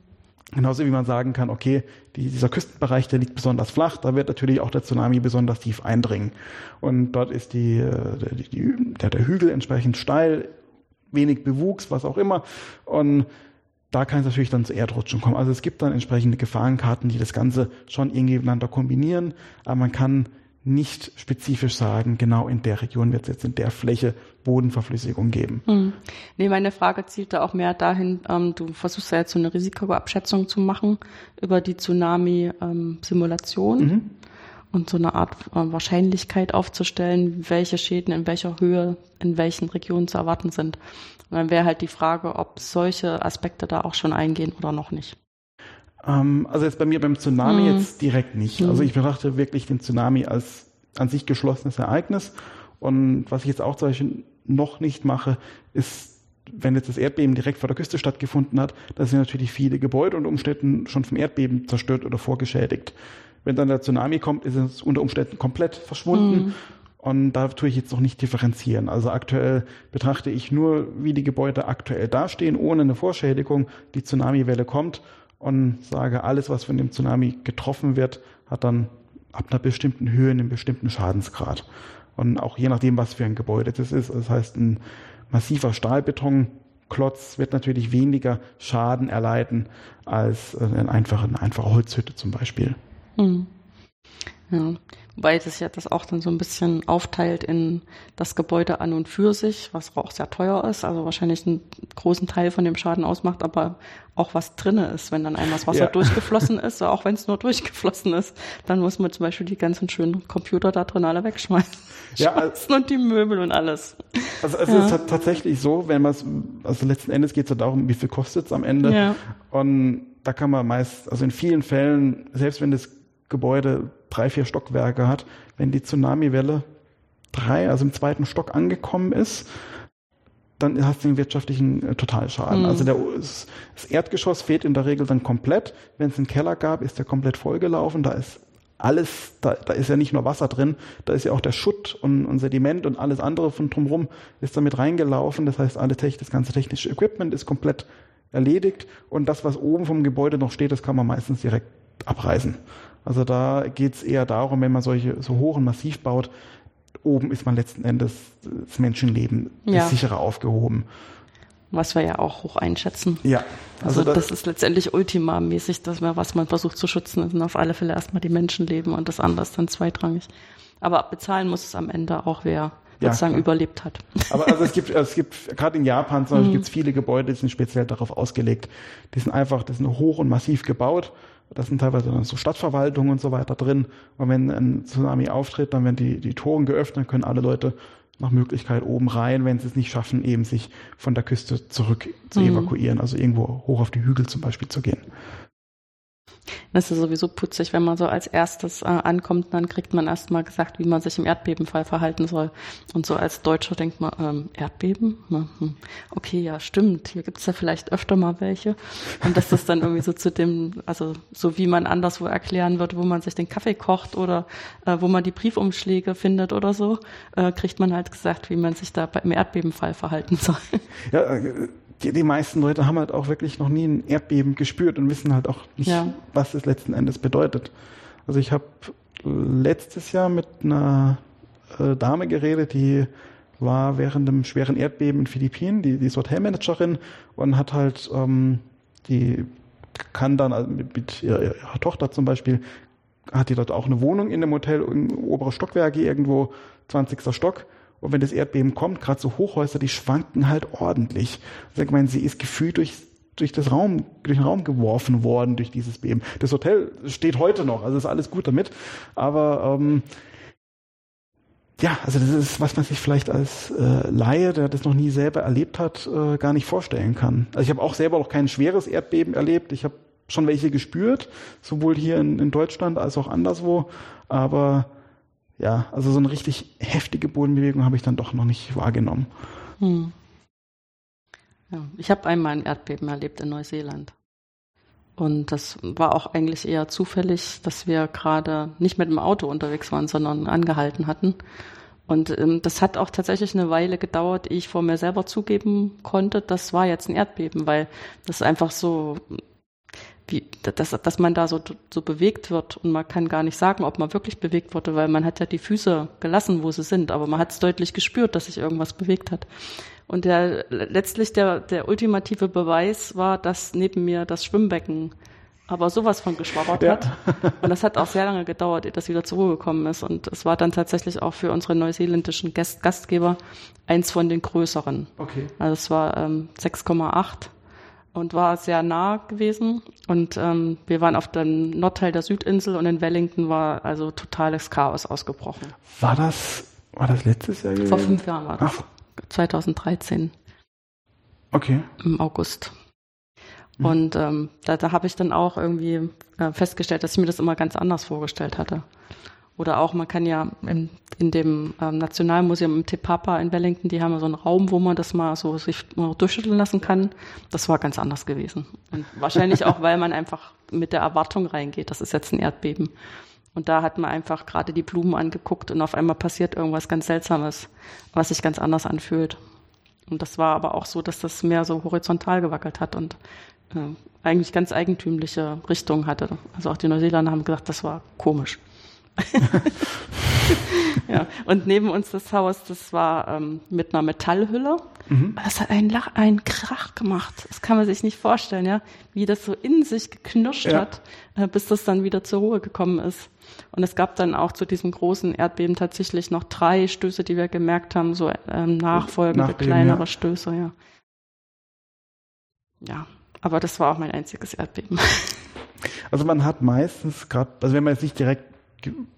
Genauso wie man sagen kann, okay, die, dieser Küstenbereich, der liegt besonders flach, da wird natürlich auch der Tsunami besonders tief eindringen. Und dort ist die, äh, die, die, der, der Hügel entsprechend steil, wenig Bewuchs, was auch immer. Und da kann es natürlich dann zu Erdrutschen kommen. Also es gibt dann entsprechende Gefahrenkarten, die das Ganze schon irgendwie miteinander kombinieren, aber man kann nicht spezifisch sagen, genau in der Region wird es jetzt in der Fläche Bodenverflüssigung geben. Hm. Nee, meine Frage zielte auch mehr dahin, ähm, du versuchst ja jetzt so eine Risikoabschätzung zu machen über die Tsunami-Simulation. Ähm, mhm und so eine Art äh, Wahrscheinlichkeit aufzustellen, welche Schäden in welcher Höhe in welchen Regionen zu erwarten sind. Und dann wäre halt die Frage, ob solche Aspekte da auch schon eingehen oder noch nicht. Ähm, also jetzt bei mir beim Tsunami hm. jetzt direkt nicht. Also ich betrachte wirklich den Tsunami als an sich geschlossenes Ereignis. Und was ich jetzt auch zum Beispiel noch nicht mache, ist wenn jetzt das Erdbeben direkt vor der Küste stattgefunden hat, da sind natürlich viele Gebäude und Umständen schon vom Erdbeben zerstört oder vorgeschädigt. Wenn dann der Tsunami kommt, ist es unter Umständen komplett verschwunden. Mhm. Und da tue ich jetzt noch nicht differenzieren. Also aktuell betrachte ich nur, wie die Gebäude aktuell dastehen, ohne eine Vorschädigung. Die Tsunamiwelle kommt und sage, alles, was von dem Tsunami getroffen wird, hat dann ab einer bestimmten Höhe einen bestimmten Schadensgrad. Und auch je nachdem, was für ein Gebäude das ist. Das heißt, ein massiver Stahlbetonklotz wird natürlich weniger Schaden erleiden als eine einfache, eine einfache Holzhütte zum Beispiel. Mhm. Ja, wobei das ja das auch dann so ein bisschen aufteilt in das Gebäude an und für sich, was auch sehr teuer ist, also wahrscheinlich einen großen Teil von dem Schaden ausmacht, aber auch was drinne ist, wenn dann einmal das Wasser ja. durchgeflossen ist, auch wenn es nur durchgeflossen ist, dann muss man zum Beispiel die ganzen schönen Computer da drin alle wegschmeißen. Ja, also, und die Möbel und alles. Also es ja. ist tatsächlich so, wenn man es, also letzten Endes geht es ja darum, wie viel kostet es am Ende. Ja. Und da kann man meist, also in vielen Fällen, selbst wenn das Gebäude drei, vier Stockwerke hat, wenn die Tsunamiwelle drei, also im zweiten Stock angekommen ist, dann hast du den wirtschaftlichen äh, Totalschaden. Mhm. Also der, das Erdgeschoss fehlt in der Regel dann komplett. Wenn es einen Keller gab, ist der komplett vollgelaufen. Da ist alles, da, da ist ja nicht nur Wasser drin, da ist ja auch der Schutt und, und Sediment und alles andere von drumherum ist damit reingelaufen. Das heißt, alle, das ganze technische Equipment ist komplett erledigt und das, was oben vom Gebäude noch steht, das kann man meistens direkt abreißen. Also da geht es eher darum, wenn man solche so hoch und massiv baut, oben ist man letzten Endes das Menschenleben ja. sicherer aufgehoben. Was wir ja auch hoch einschätzen. Ja. Also, also das, das, ist letztendlich ultimamäßig, dass man, was man versucht zu schützen, sind auf alle Fälle erstmal die Menschenleben und das andere ist dann zweitrangig. Aber bezahlen muss es am Ende auch, wer sozusagen ja, überlebt hat. Aber also es gibt, es gibt gerade in Japan zum Beispiel mhm. gibt es viele Gebäude, die sind speziell darauf ausgelegt. Die sind einfach, die sind hoch und massiv gebaut. Da sind teilweise dann so Stadtverwaltungen und so weiter drin. Und wenn ein Tsunami auftritt, dann werden die, die Toren geöffnet, können alle Leute nach Möglichkeit oben rein, wenn sie es nicht schaffen, eben sich von der Küste zurück zu mhm. evakuieren, also irgendwo hoch auf die Hügel zum Beispiel zu gehen. Das ist sowieso putzig, wenn man so als erstes äh, ankommt, dann kriegt man erstmal gesagt, wie man sich im Erdbebenfall verhalten soll. Und so als Deutscher denkt man, ähm, Erdbeben? Hm. Okay, ja, stimmt. Hier gibt es ja vielleicht öfter mal welche. Und dass das dann irgendwie so zu dem, also so wie man anderswo erklären wird, wo man sich den Kaffee kocht oder äh, wo man die Briefumschläge findet oder so, äh, kriegt man halt gesagt, wie man sich da im Erdbebenfall verhalten soll. Ja, äh, die, die meisten Leute haben halt auch wirklich noch nie ein Erdbeben gespürt und wissen halt auch nicht, ja. was es letzten Endes bedeutet. Also ich habe letztes Jahr mit einer äh, Dame geredet, die war während dem schweren Erdbeben in Philippinen, die, die ist Hotelmanagerin und hat halt, ähm, die kann dann also mit, mit ihrer, ihrer, Tochter zum Beispiel, hat die dort auch eine Wohnung in dem Hotel, in obere Stockwerke irgendwo, 20. Stock und wenn das Erdbeben kommt, gerade so Hochhäuser, die schwanken halt ordentlich. Also ich meine, sie ist gefühlt durch, durch das Raum, durch den Raum geworfen worden durch dieses Beben. Das Hotel steht heute noch, also ist alles gut damit. Aber ähm, ja, also das ist, was man sich vielleicht als äh, Laie, der das noch nie selber erlebt hat, äh, gar nicht vorstellen kann. Also ich habe auch selber noch kein schweres Erdbeben erlebt. Ich habe schon welche gespürt, sowohl hier in, in Deutschland als auch anderswo. Aber ja, also so eine richtig heftige Bodenbewegung habe ich dann doch noch nicht wahrgenommen. Hm. Ja, ich habe einmal ein Erdbeben erlebt in Neuseeland. Und das war auch eigentlich eher zufällig, dass wir gerade nicht mit dem Auto unterwegs waren, sondern angehalten hatten. Und ähm, das hat auch tatsächlich eine Weile gedauert, ehe ich vor mir selber zugeben konnte, das war jetzt ein Erdbeben, weil das einfach so wie, dass, dass man da so, so bewegt wird und man kann gar nicht sagen, ob man wirklich bewegt wurde, weil man hat ja die Füße gelassen, wo sie sind, aber man hat es deutlich gespürt, dass sich irgendwas bewegt hat. Und der, letztlich der, der ultimative Beweis war, dass neben mir das Schwimmbecken aber sowas von geschwabbert ja. hat. Und das hat auch sehr lange gedauert, ehe das wieder zur Ruhe gekommen ist. Und es war dann tatsächlich auch für unsere neuseeländischen Gast Gastgeber eins von den größeren. Okay. Also es war ähm, 6,8 und war sehr nah gewesen. Und ähm, wir waren auf dem Nordteil der Südinsel und in Wellington war also totales Chaos ausgebrochen. War das, war das letztes Jahr gewesen? Vor fünf Jahren war das. Ach. 2013. Okay. Im August. Mhm. Und ähm, da, da habe ich dann auch irgendwie äh, festgestellt, dass ich mir das immer ganz anders vorgestellt hatte. Oder auch, man kann ja in, in dem ähm, Nationalmuseum im Te Papa in Wellington, die haben ja so einen Raum, wo man das mal so sich mal durchschütteln lassen kann. Das war ganz anders gewesen. Und wahrscheinlich auch, weil man einfach mit der Erwartung reingeht, das ist jetzt ein Erdbeben. Und da hat man einfach gerade die Blumen angeguckt und auf einmal passiert irgendwas ganz Seltsames, was sich ganz anders anfühlt. Und das war aber auch so, dass das mehr so horizontal gewackelt hat und äh, eigentlich ganz eigentümliche Richtungen hatte. Also auch die Neuseeländer haben gesagt, das war komisch. ja, und neben uns das Haus, das war ähm, mit einer Metallhülle. Mhm. Das hat einen, Lach, einen Krach gemacht. Das kann man sich nicht vorstellen, ja, wie das so in sich geknirscht ja. hat, äh, bis das dann wieder zur Ruhe gekommen ist. Und es gab dann auch zu diesem großen Erdbeben tatsächlich noch drei Stöße, die wir gemerkt haben, so ähm, nachfolgende Nachbeben, kleinere ja. Stöße, ja. Ja, aber das war auch mein einziges Erdbeben. Also man hat meistens gerade, also wenn man jetzt nicht direkt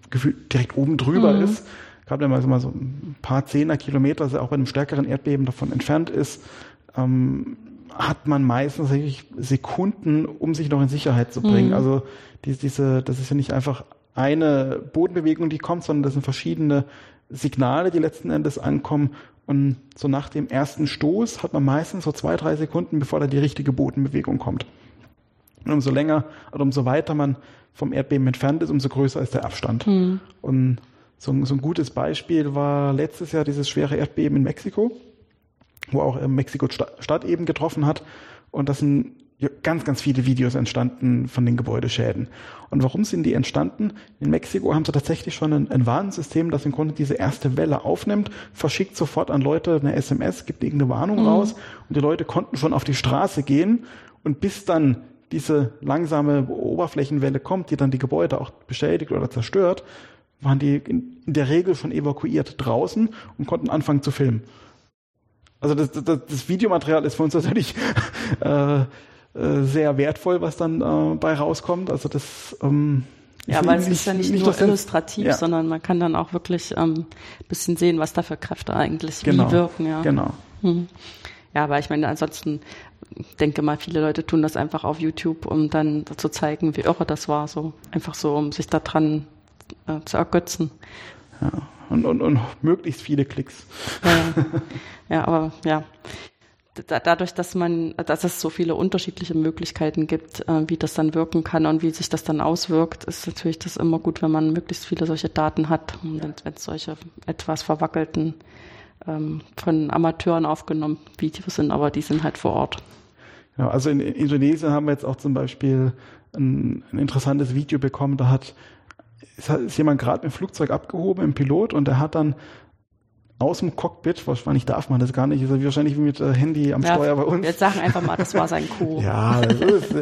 gefühlt direkt oben drüber mhm. ist. Gerade wenn man so mal so ein paar Zehner Kilometer, also auch bei einem stärkeren Erdbeben davon entfernt ist, ähm, hat man meistens Sekunden, um sich noch in Sicherheit zu bringen. Mhm. Also die, diese, das ist ja nicht einfach eine Bodenbewegung, die kommt, sondern das sind verschiedene Signale, die letzten Endes ankommen. Und so nach dem ersten Stoß hat man meistens so zwei, drei Sekunden, bevor da die richtige Bodenbewegung kommt. Und umso länger oder umso weiter man vom Erdbeben entfernt ist, umso größer ist der Abstand. Mhm. Und so, so, ein gutes Beispiel war letztes Jahr dieses schwere Erdbeben in Mexiko, wo auch Mexiko Stadt eben getroffen hat. Und das sind ganz, ganz viele Videos entstanden von den Gebäudeschäden. Und warum sind die entstanden? In Mexiko haben sie tatsächlich schon ein, ein Warnsystem, das im Grunde diese erste Welle aufnimmt, verschickt sofort an Leute eine SMS, gibt irgendeine Warnung mhm. raus und die Leute konnten schon auf die Straße gehen und bis dann diese langsame Oberflächenwelle kommt, die dann die Gebäude auch beschädigt oder zerstört, waren die in der Regel schon evakuiert draußen und konnten anfangen zu filmen. Also das, das, das Videomaterial ist für uns natürlich äh, äh, sehr wertvoll, was dann äh, bei rauskommt. Also das ähm, ja, weil es ist ja nicht, nicht nur illustrativ, ja. sondern man kann dann auch wirklich ähm, bisschen sehen, was da für Kräfte eigentlich genau, wie wirken. Ja. Genau. Hm. Ja, aber ich meine, ansonsten denke mal, viele Leute tun das einfach auf YouTube, um dann zu zeigen, wie irre das war. So einfach so, um sich daran äh, zu ergötzen. Ja, und, und, und möglichst viele Klicks. Ja, ja aber ja. Dadurch, dass man, dass es so viele unterschiedliche Möglichkeiten gibt, äh, wie das dann wirken kann und wie sich das dann auswirkt, ist natürlich das immer gut, wenn man möglichst viele solche Daten hat und wenn, wenn solche etwas verwackelten ähm, von Amateuren aufgenommen Videos sind, aber die sind halt vor Ort. Ja, also in, in Indonesien haben wir jetzt auch zum Beispiel ein, ein interessantes Video bekommen, da hat ist jemand gerade im Flugzeug abgehoben, im Pilot, und der hat dann aus dem Cockpit, wahrscheinlich darf man das gar nicht, ist er wahrscheinlich wie mit äh, Handy am ja, Steuer bei uns. Jetzt sagen einfach mal, das war sein Co. ja, ist,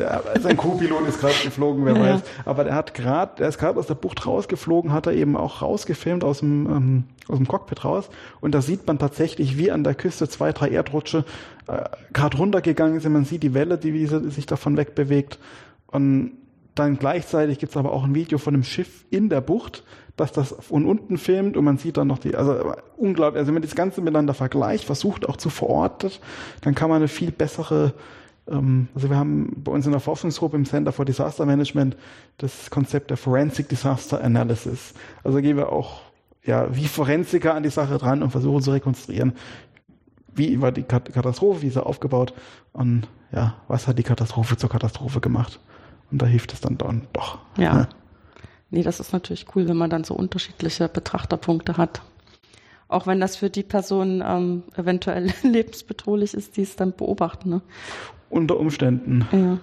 sein Co-Pilot ist gerade geflogen, wer ja, weiß. Aber der hat gerade, der ist gerade aus der Bucht rausgeflogen, hat er eben auch rausgefilmt aus dem, ähm, aus dem Cockpit raus. Und da sieht man tatsächlich, wie an der Küste zwei, drei Erdrutsche äh, gerade runtergegangen sind. Man sieht die Welle, die sie sich davon wegbewegt. Und dann gleichzeitig gibt es aber auch ein Video von einem Schiff in der Bucht, dass das von unten filmt und man sieht dann noch die, also unglaublich, also wenn man das Ganze miteinander vergleicht, versucht auch zu verorten, dann kann man eine viel bessere, ähm, also wir haben bei uns in der Forschungsgruppe im Center for Disaster Management das Konzept der Forensic Disaster Analysis. Also gehen wir auch ja, wie Forensiker an die Sache dran und versuchen zu rekonstruieren, wie war die Katastrophe, wie ist sie aufgebaut und ja, was hat die Katastrophe zur Katastrophe gemacht. Und da hilft es dann, dann doch. Ja. Ne? Nee, das ist natürlich cool, wenn man dann so unterschiedliche Betrachterpunkte hat. Auch wenn das für die Person ähm, eventuell lebensbedrohlich ist, die es dann beobachten. Ne? Unter Umständen. Ja.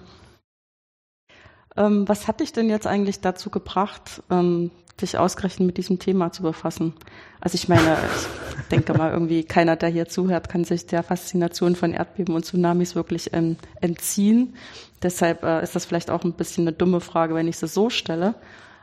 Ähm, was hat dich denn jetzt eigentlich dazu gebracht, ähm, dich ausgerechnet mit diesem Thema zu befassen? Also ich meine, ich denke mal irgendwie, keiner, der hier zuhört, kann sich der Faszination von Erdbeben und Tsunamis wirklich entziehen. Deshalb äh, ist das vielleicht auch ein bisschen eine dumme Frage, wenn ich sie so stelle.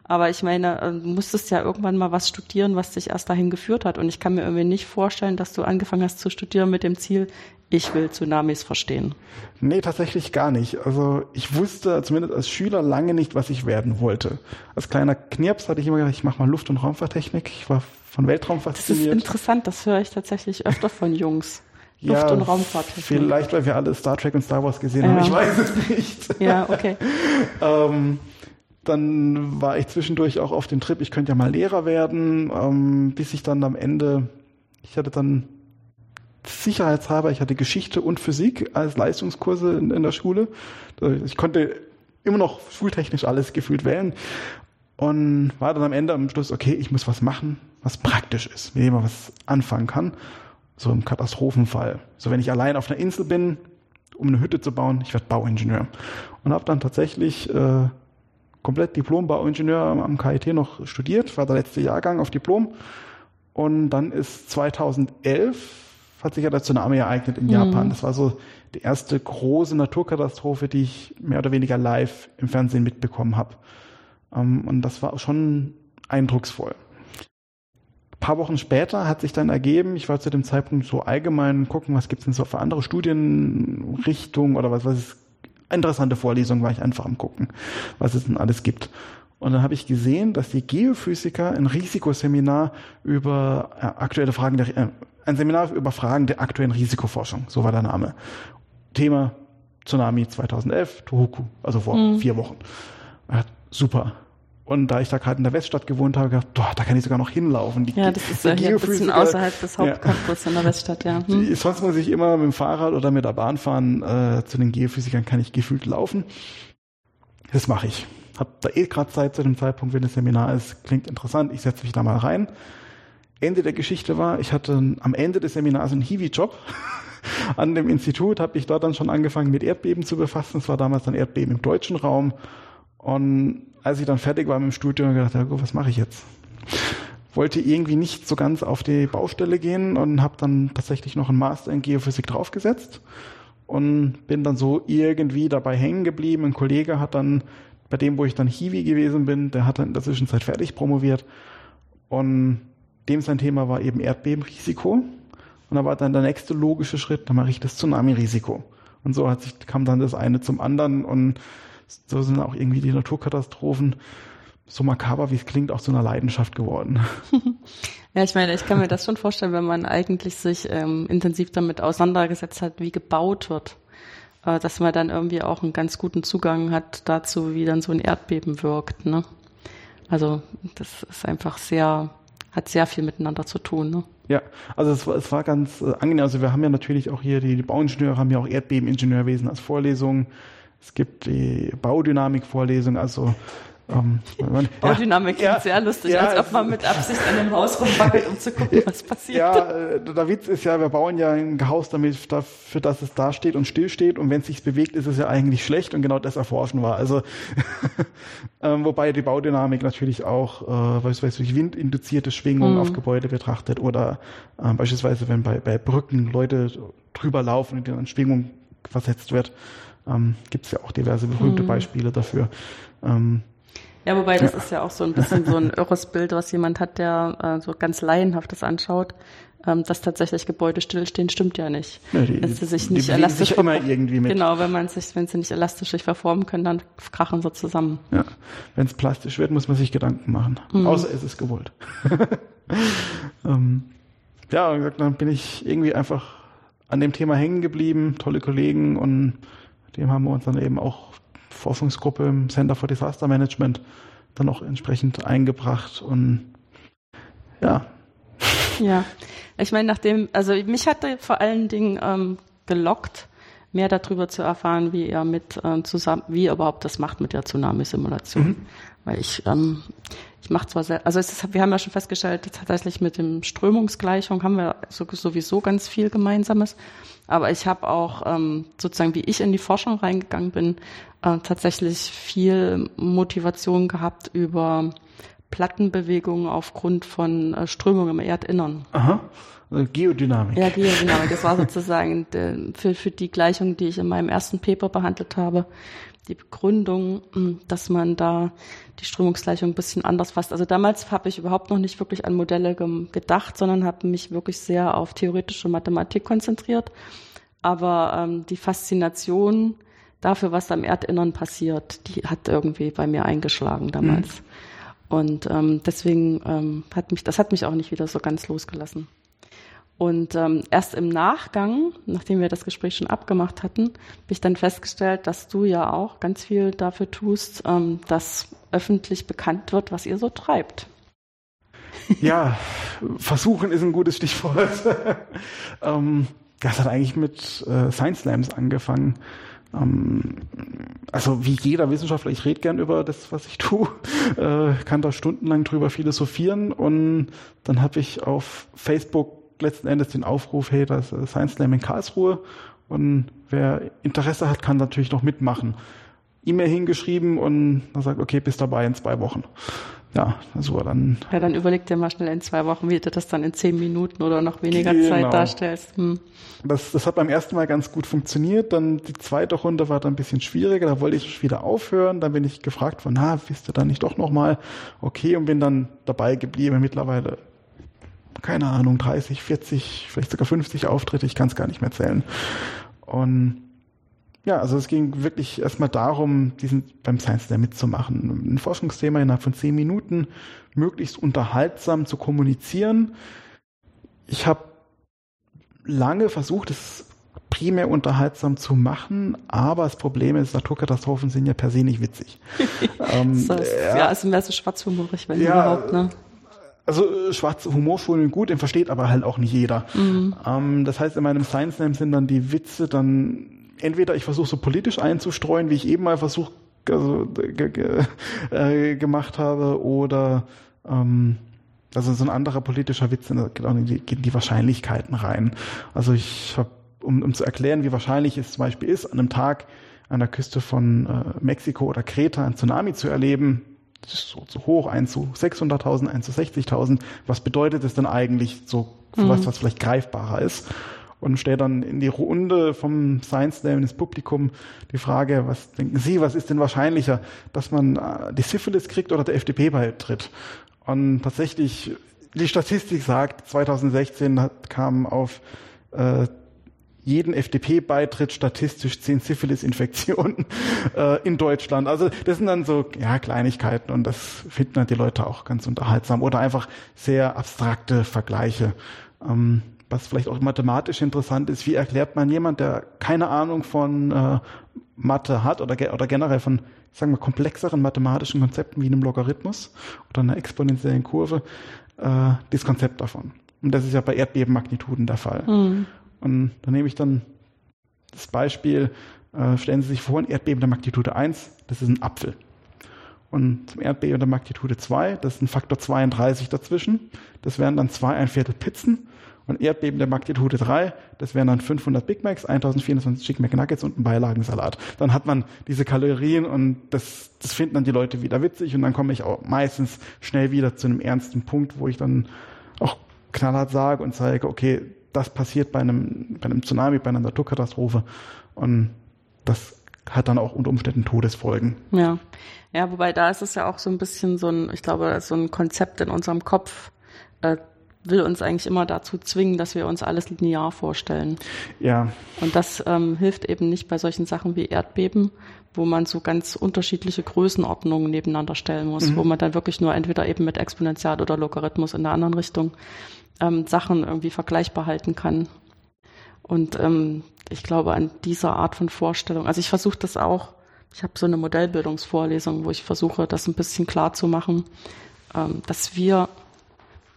Aber ich meine, äh, du musstest ja irgendwann mal was studieren, was dich erst dahin geführt hat. Und ich kann mir irgendwie nicht vorstellen, dass du angefangen hast zu studieren mit dem Ziel, ich will Tsunamis verstehen. Nee, tatsächlich gar nicht. Also ich wusste zumindest als Schüler lange nicht, was ich werden wollte. Als kleiner Knirps hatte ich immer gedacht, ich mache mal Luft- und Raumfahrttechnik. Ich war von Weltraum fasziniert. Das ist interessant, das höre ich tatsächlich öfter von Jungs. Luft- ja, und Raumfahrttechnik. Vielleicht, weil wir alle Star Trek und Star Wars gesehen ja. haben. Ich weiß es nicht. Ja, okay. ähm, dann war ich zwischendurch auch auf dem Trip, ich könnte ja mal Lehrer werden, ähm, bis ich dann am Ende, ich hatte dann sicherheitshalber, ich hatte Geschichte und Physik als Leistungskurse in, in der Schule. Ich konnte immer noch schultechnisch alles gefühlt wählen und war dann am Ende am Schluss, okay, ich muss was machen, was praktisch ist, mit dem man was anfangen kann. So im Katastrophenfall. So wenn ich allein auf einer Insel bin, um eine Hütte zu bauen, ich werde Bauingenieur. Und habe dann tatsächlich äh, komplett Diplom-Bauingenieur am KIT noch studiert, war der letzte Jahrgang auf Diplom. Und dann ist 2011 hat sich ja der Tsunami ereignet in mhm. Japan. Das war so die erste große Naturkatastrophe, die ich mehr oder weniger live im Fernsehen mitbekommen habe. Ähm, und das war schon eindrucksvoll. Ein paar Wochen später hat sich dann ergeben, ich war zu dem Zeitpunkt so allgemein gucken, was gibt es denn so für andere Studienrichtungen oder was, was ist interessante Vorlesung war ich einfach am gucken, was es denn alles gibt. Und dann habe ich gesehen, dass die Geophysiker ein Risikoseminar über äh, aktuelle Fragen der, äh, ein Seminar über Fragen der aktuellen Risikoforschung, so war der Name. Thema Tsunami 2011, Tohoku, also vor mhm. vier Wochen. Ja, super. Und da ich da gerade in der Weststadt gewohnt habe, gedacht, boah, da kann ich sogar noch hinlaufen. Die, ja, das ist ja hier ein bisschen außerhalb des Hauptcampus ja. in der Weststadt, ja. Hm. Die, sonst muss ich immer mit dem Fahrrad oder mit der Bahn fahren. Äh, zu den Geophysikern kann ich gefühlt laufen. Das mache ich. Hab da eh gerade Zeit zu dem Zeitpunkt, wenn das Seminar ist. Klingt interessant, ich setze mich da mal rein. Ende der Geschichte war, ich hatte am Ende des Seminars einen Hiwi-Job. An dem Institut habe ich dort dann schon angefangen mit Erdbeben zu befassen. Es war damals ein Erdbeben im deutschen Raum. Und als ich dann fertig war mit dem Studium, gedacht, ja, was mache ich jetzt? Wollte irgendwie nicht so ganz auf die Baustelle gehen und habe dann tatsächlich noch einen Master in Geophysik draufgesetzt und bin dann so irgendwie dabei hängen geblieben. Ein Kollege hat dann, bei dem, wo ich dann Hiwi gewesen bin, der hat dann in der Zwischenzeit fertig promoviert Und dem sein Thema war eben Erdbebenrisiko. Und da war dann der nächste logische Schritt, dann mache ich das Tsunami-Risiko. Und so hat sich, kam dann das eine zum anderen und so sind auch irgendwie die Naturkatastrophen so makaber wie es klingt, auch zu einer Leidenschaft geworden. ja, ich meine, ich kann mir das schon vorstellen, wenn man eigentlich sich ähm, intensiv damit auseinandergesetzt hat, wie gebaut wird, äh, dass man dann irgendwie auch einen ganz guten Zugang hat dazu, wie dann so ein Erdbeben wirkt. Ne? Also das ist einfach sehr, hat sehr viel miteinander zu tun. Ne? Ja, also es war, es war ganz äh, angenehm. Also wir haben ja natürlich auch hier, die, die Bauingenieure haben ja auch Erdbebeningenieurwesen als Vorlesung. Es gibt die Baudynamik-Vorlesung, also ähm, Baudynamik ja, klingt sehr lustig, ja, als ob man mit Absicht an dem Haus rumwackelt, um zu gucken, was passiert. Ja, äh, der Witz ist ja, wir bauen ja ein Haus damit, für das es da steht und still steht und wenn es sich bewegt, ist es ja eigentlich schlecht und genau das erforschen war. Also ähm, wobei die Baudynamik natürlich auch äh, beispielsweise durch windinduzierte Schwingungen mhm. auf Gebäude betrachtet oder äh, beispielsweise wenn bei, bei Brücken Leute drüber laufen und in Schwingung versetzt wird, ähm, gibt es ja auch diverse berühmte mhm. Beispiele dafür. Ähm, ja, wobei das ja. ist ja auch so ein bisschen so ein irres Bild, was jemand hat, der äh, so ganz laienhaftes anschaut. Ähm, dass tatsächlich Gebäude stillstehen, stimmt ja nicht. Ja, die, wenn sie sich nicht elastisch sich immer irgendwie mit. Genau, wenn man sich, wenn sie nicht elastisch sich verformen können, dann krachen sie zusammen. Ja, wenn es plastisch wird, muss man sich Gedanken machen. Mhm. Außer es ist gewollt. ähm, ja, dann bin ich irgendwie einfach an dem Thema hängen geblieben, tolle Kollegen und dem haben wir uns dann eben auch Forschungsgruppe im Center for Disaster Management dann auch entsprechend eingebracht und ja. Ja, ich meine, nachdem, also mich hatte vor allen Dingen ähm, gelockt, mehr darüber zu erfahren, wie ihr mit äh, zusammen, wie ihr überhaupt das macht mit der Tsunami-Simulation. Mhm. Weil ich, ähm, ich mache zwar sehr, also ist, wir haben ja schon festgestellt, tatsächlich mit dem Strömungsgleichung haben wir sowieso ganz viel Gemeinsames. Aber ich habe auch ähm, sozusagen, wie ich in die Forschung reingegangen bin, äh, tatsächlich viel Motivation gehabt über Plattenbewegungen aufgrund von äh, Strömungen im Erdinnern. Aha. Also Geodynamik. Ja, Geodynamik. Das war sozusagen de, für, für die Gleichung, die ich in meinem ersten Paper behandelt habe, die Begründung, dass man da die Strömungsgleichung ein bisschen anders fasst. Also damals habe ich überhaupt noch nicht wirklich an Modelle gedacht, sondern habe mich wirklich sehr auf theoretische Mathematik konzentriert. Aber ähm, die Faszination dafür, was am Erdinnern passiert, die hat irgendwie bei mir eingeschlagen damals. Mhm. Und ähm, deswegen ähm, hat mich, das hat mich auch nicht wieder so ganz losgelassen. Und ähm, erst im Nachgang, nachdem wir das Gespräch schon abgemacht hatten, habe ich dann festgestellt, dass du ja auch ganz viel dafür tust, ähm, dass öffentlich bekannt wird, was ihr so treibt. Ja, versuchen ist ein gutes Stichwort. ähm, das hat eigentlich mit äh, Science Slams angefangen. Ähm, also wie jeder Wissenschaftler, ich rede gern über das, was ich tue, äh, kann da stundenlang drüber philosophieren und dann habe ich auf Facebook letzten Endes den Aufruf, hey, das ist Science Slam in Karlsruhe und wer Interesse hat, kann natürlich noch mitmachen. E-Mail hingeschrieben und dann sagt, okay, bist dabei in zwei Wochen ja, so dann. Ja, dann überleg dir mal schnell in zwei Wochen, wie du das dann in zehn Minuten oder noch weniger genau. Zeit darstellst. Hm. Das, das hat beim ersten Mal ganz gut funktioniert. Dann die zweite Runde war dann ein bisschen schwieriger. Da wollte ich wieder aufhören. Dann bin ich gefragt von, na, bist du da nicht doch nochmal? Okay, und bin dann dabei geblieben. Mittlerweile, keine Ahnung, 30, 40, vielleicht sogar 50 Auftritte. Ich kann es gar nicht mehr zählen. Und ja, also es ging wirklich erstmal darum, diesen beim Science Day mitzumachen. Ein Forschungsthema innerhalb von zehn Minuten möglichst unterhaltsam zu kommunizieren. Ich habe lange versucht, es primär unterhaltsam zu machen, aber das Problem ist, Naturkatastrophen sind ja per se nicht witzig. ähm, so, ja, ja, ist mehr so schwarzhumorig, wenn ja, überhaupt, ne? Also äh, schwarzer Humor schon gut, den versteht aber halt auch nicht jeder. Mhm. Ähm, das heißt, in meinem Science Name sind dann die Witze dann entweder ich versuche so politisch einzustreuen, wie ich eben mal versucht also, äh, gemacht habe, oder ähm, also so ein anderer politischer Witz, da geht in die Wahrscheinlichkeiten rein. Also ich habe, um, um zu erklären, wie wahrscheinlich es zum Beispiel ist, an einem Tag an der Küste von äh, Mexiko oder Kreta ein Tsunami zu erleben, so zu hoch, 1 zu 600.000, 1 zu 60.000. Was bedeutet es denn eigentlich so für mhm. was, was vielleicht greifbarer ist? und stelle dann in die Runde vom Science Day ins Publikum die Frage, was denken Sie, was ist denn wahrscheinlicher, dass man äh, die Syphilis kriegt oder der FDP beitritt? Und tatsächlich, die Statistik sagt, 2016 hat, kam auf äh, jeden FDP-Beitritt statistisch zehn Syphilis-Infektionen äh, in Deutschland. Also das sind dann so ja, Kleinigkeiten und das finden dann die Leute auch ganz unterhaltsam oder einfach sehr abstrakte Vergleiche. Ähm, was vielleicht auch mathematisch interessant ist, wie erklärt man jemand, der keine Ahnung von äh, Mathe hat oder, oder generell von, sagen wir, komplexeren mathematischen Konzepten wie einem Logarithmus oder einer exponentiellen Kurve, äh, das Konzept davon. Und das ist ja bei Erdbebenmagnituden der Fall. Mhm. Und da nehme ich dann das Beispiel, äh, stellen Sie sich vor, ein Erdbeben der Magnitude 1, das ist ein Apfel. Und zum Erdbeben der Magnitude 2, das ist ein Faktor 32 dazwischen, das wären dann zwei ein Viertel Pizzen. Und Erdbeben der Magnitude 3, das wären dann 500 Big Macs, 1420 Chicken McNuggets und ein Beilagensalat. Dann hat man diese Kalorien und das, das finden dann die Leute wieder witzig und dann komme ich auch meistens schnell wieder zu einem ernsten Punkt, wo ich dann auch knallhart sage und zeige, okay, das passiert bei einem, bei einem Tsunami, bei einer Naturkatastrophe. Und das hat dann auch unter Umständen Todesfolgen. Ja. Ja, wobei da ist es ja auch so ein bisschen so ein, ich glaube, so ein Konzept in unserem Kopf, äh, will uns eigentlich immer dazu zwingen, dass wir uns alles linear vorstellen. Ja. Und das ähm, hilft eben nicht bei solchen Sachen wie Erdbeben, wo man so ganz unterschiedliche Größenordnungen nebeneinander stellen muss, mhm. wo man dann wirklich nur entweder eben mit Exponential oder Logarithmus in der anderen Richtung ähm, Sachen irgendwie vergleichbar halten kann. Und ähm, ich glaube an dieser Art von Vorstellung, also ich versuche das auch, ich habe so eine Modellbildungsvorlesung, wo ich versuche, das ein bisschen klar zu machen, ähm, dass wir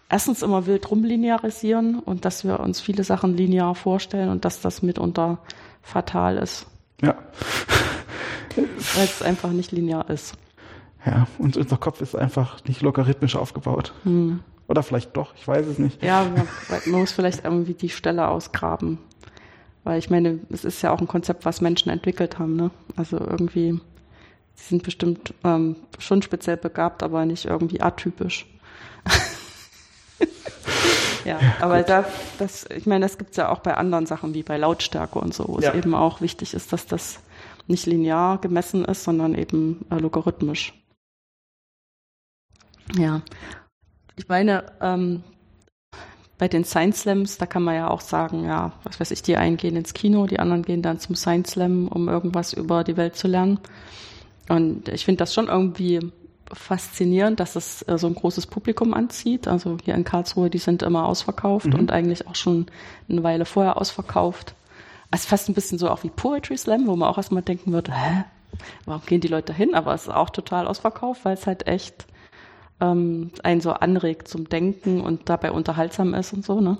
erstens immer wild rumlinearisieren und dass wir uns viele Sachen linear vorstellen und dass das mitunter fatal ist. Ja. Weil es einfach nicht linear ist. Ja, und unser Kopf ist einfach nicht logarithmisch aufgebaut. Hm. Oder vielleicht doch, ich weiß es nicht. Ja, man, man muss vielleicht irgendwie die Stelle ausgraben. Weil ich meine, es ist ja auch ein Konzept, was Menschen entwickelt haben. Ne? Also irgendwie, sie sind bestimmt ähm, schon speziell begabt, aber nicht irgendwie atypisch. ja, ja, aber da, das, ich meine, das gibt's ja auch bei anderen Sachen wie bei Lautstärke und so, wo ja. es eben auch wichtig ist, dass das nicht linear gemessen ist, sondern eben äh, logarithmisch. Ja, ich meine, ähm, bei den Science Slams, da kann man ja auch sagen, ja, was weiß ich, die einen gehen ins Kino, die anderen gehen dann zum Science Slam, um irgendwas über die Welt zu lernen. Und ich finde das schon irgendwie faszinierend, dass es äh, so ein großes Publikum anzieht. Also hier in Karlsruhe, die sind immer ausverkauft mhm. und eigentlich auch schon eine Weile vorher ausverkauft. Also fast ein bisschen so auch wie Poetry Slam, wo man auch erstmal denken würde, hä, warum gehen die Leute hin? Aber es ist auch total ausverkauft, weil es halt echt ähm, einen so anregt zum Denken und dabei unterhaltsam ist und so, ne?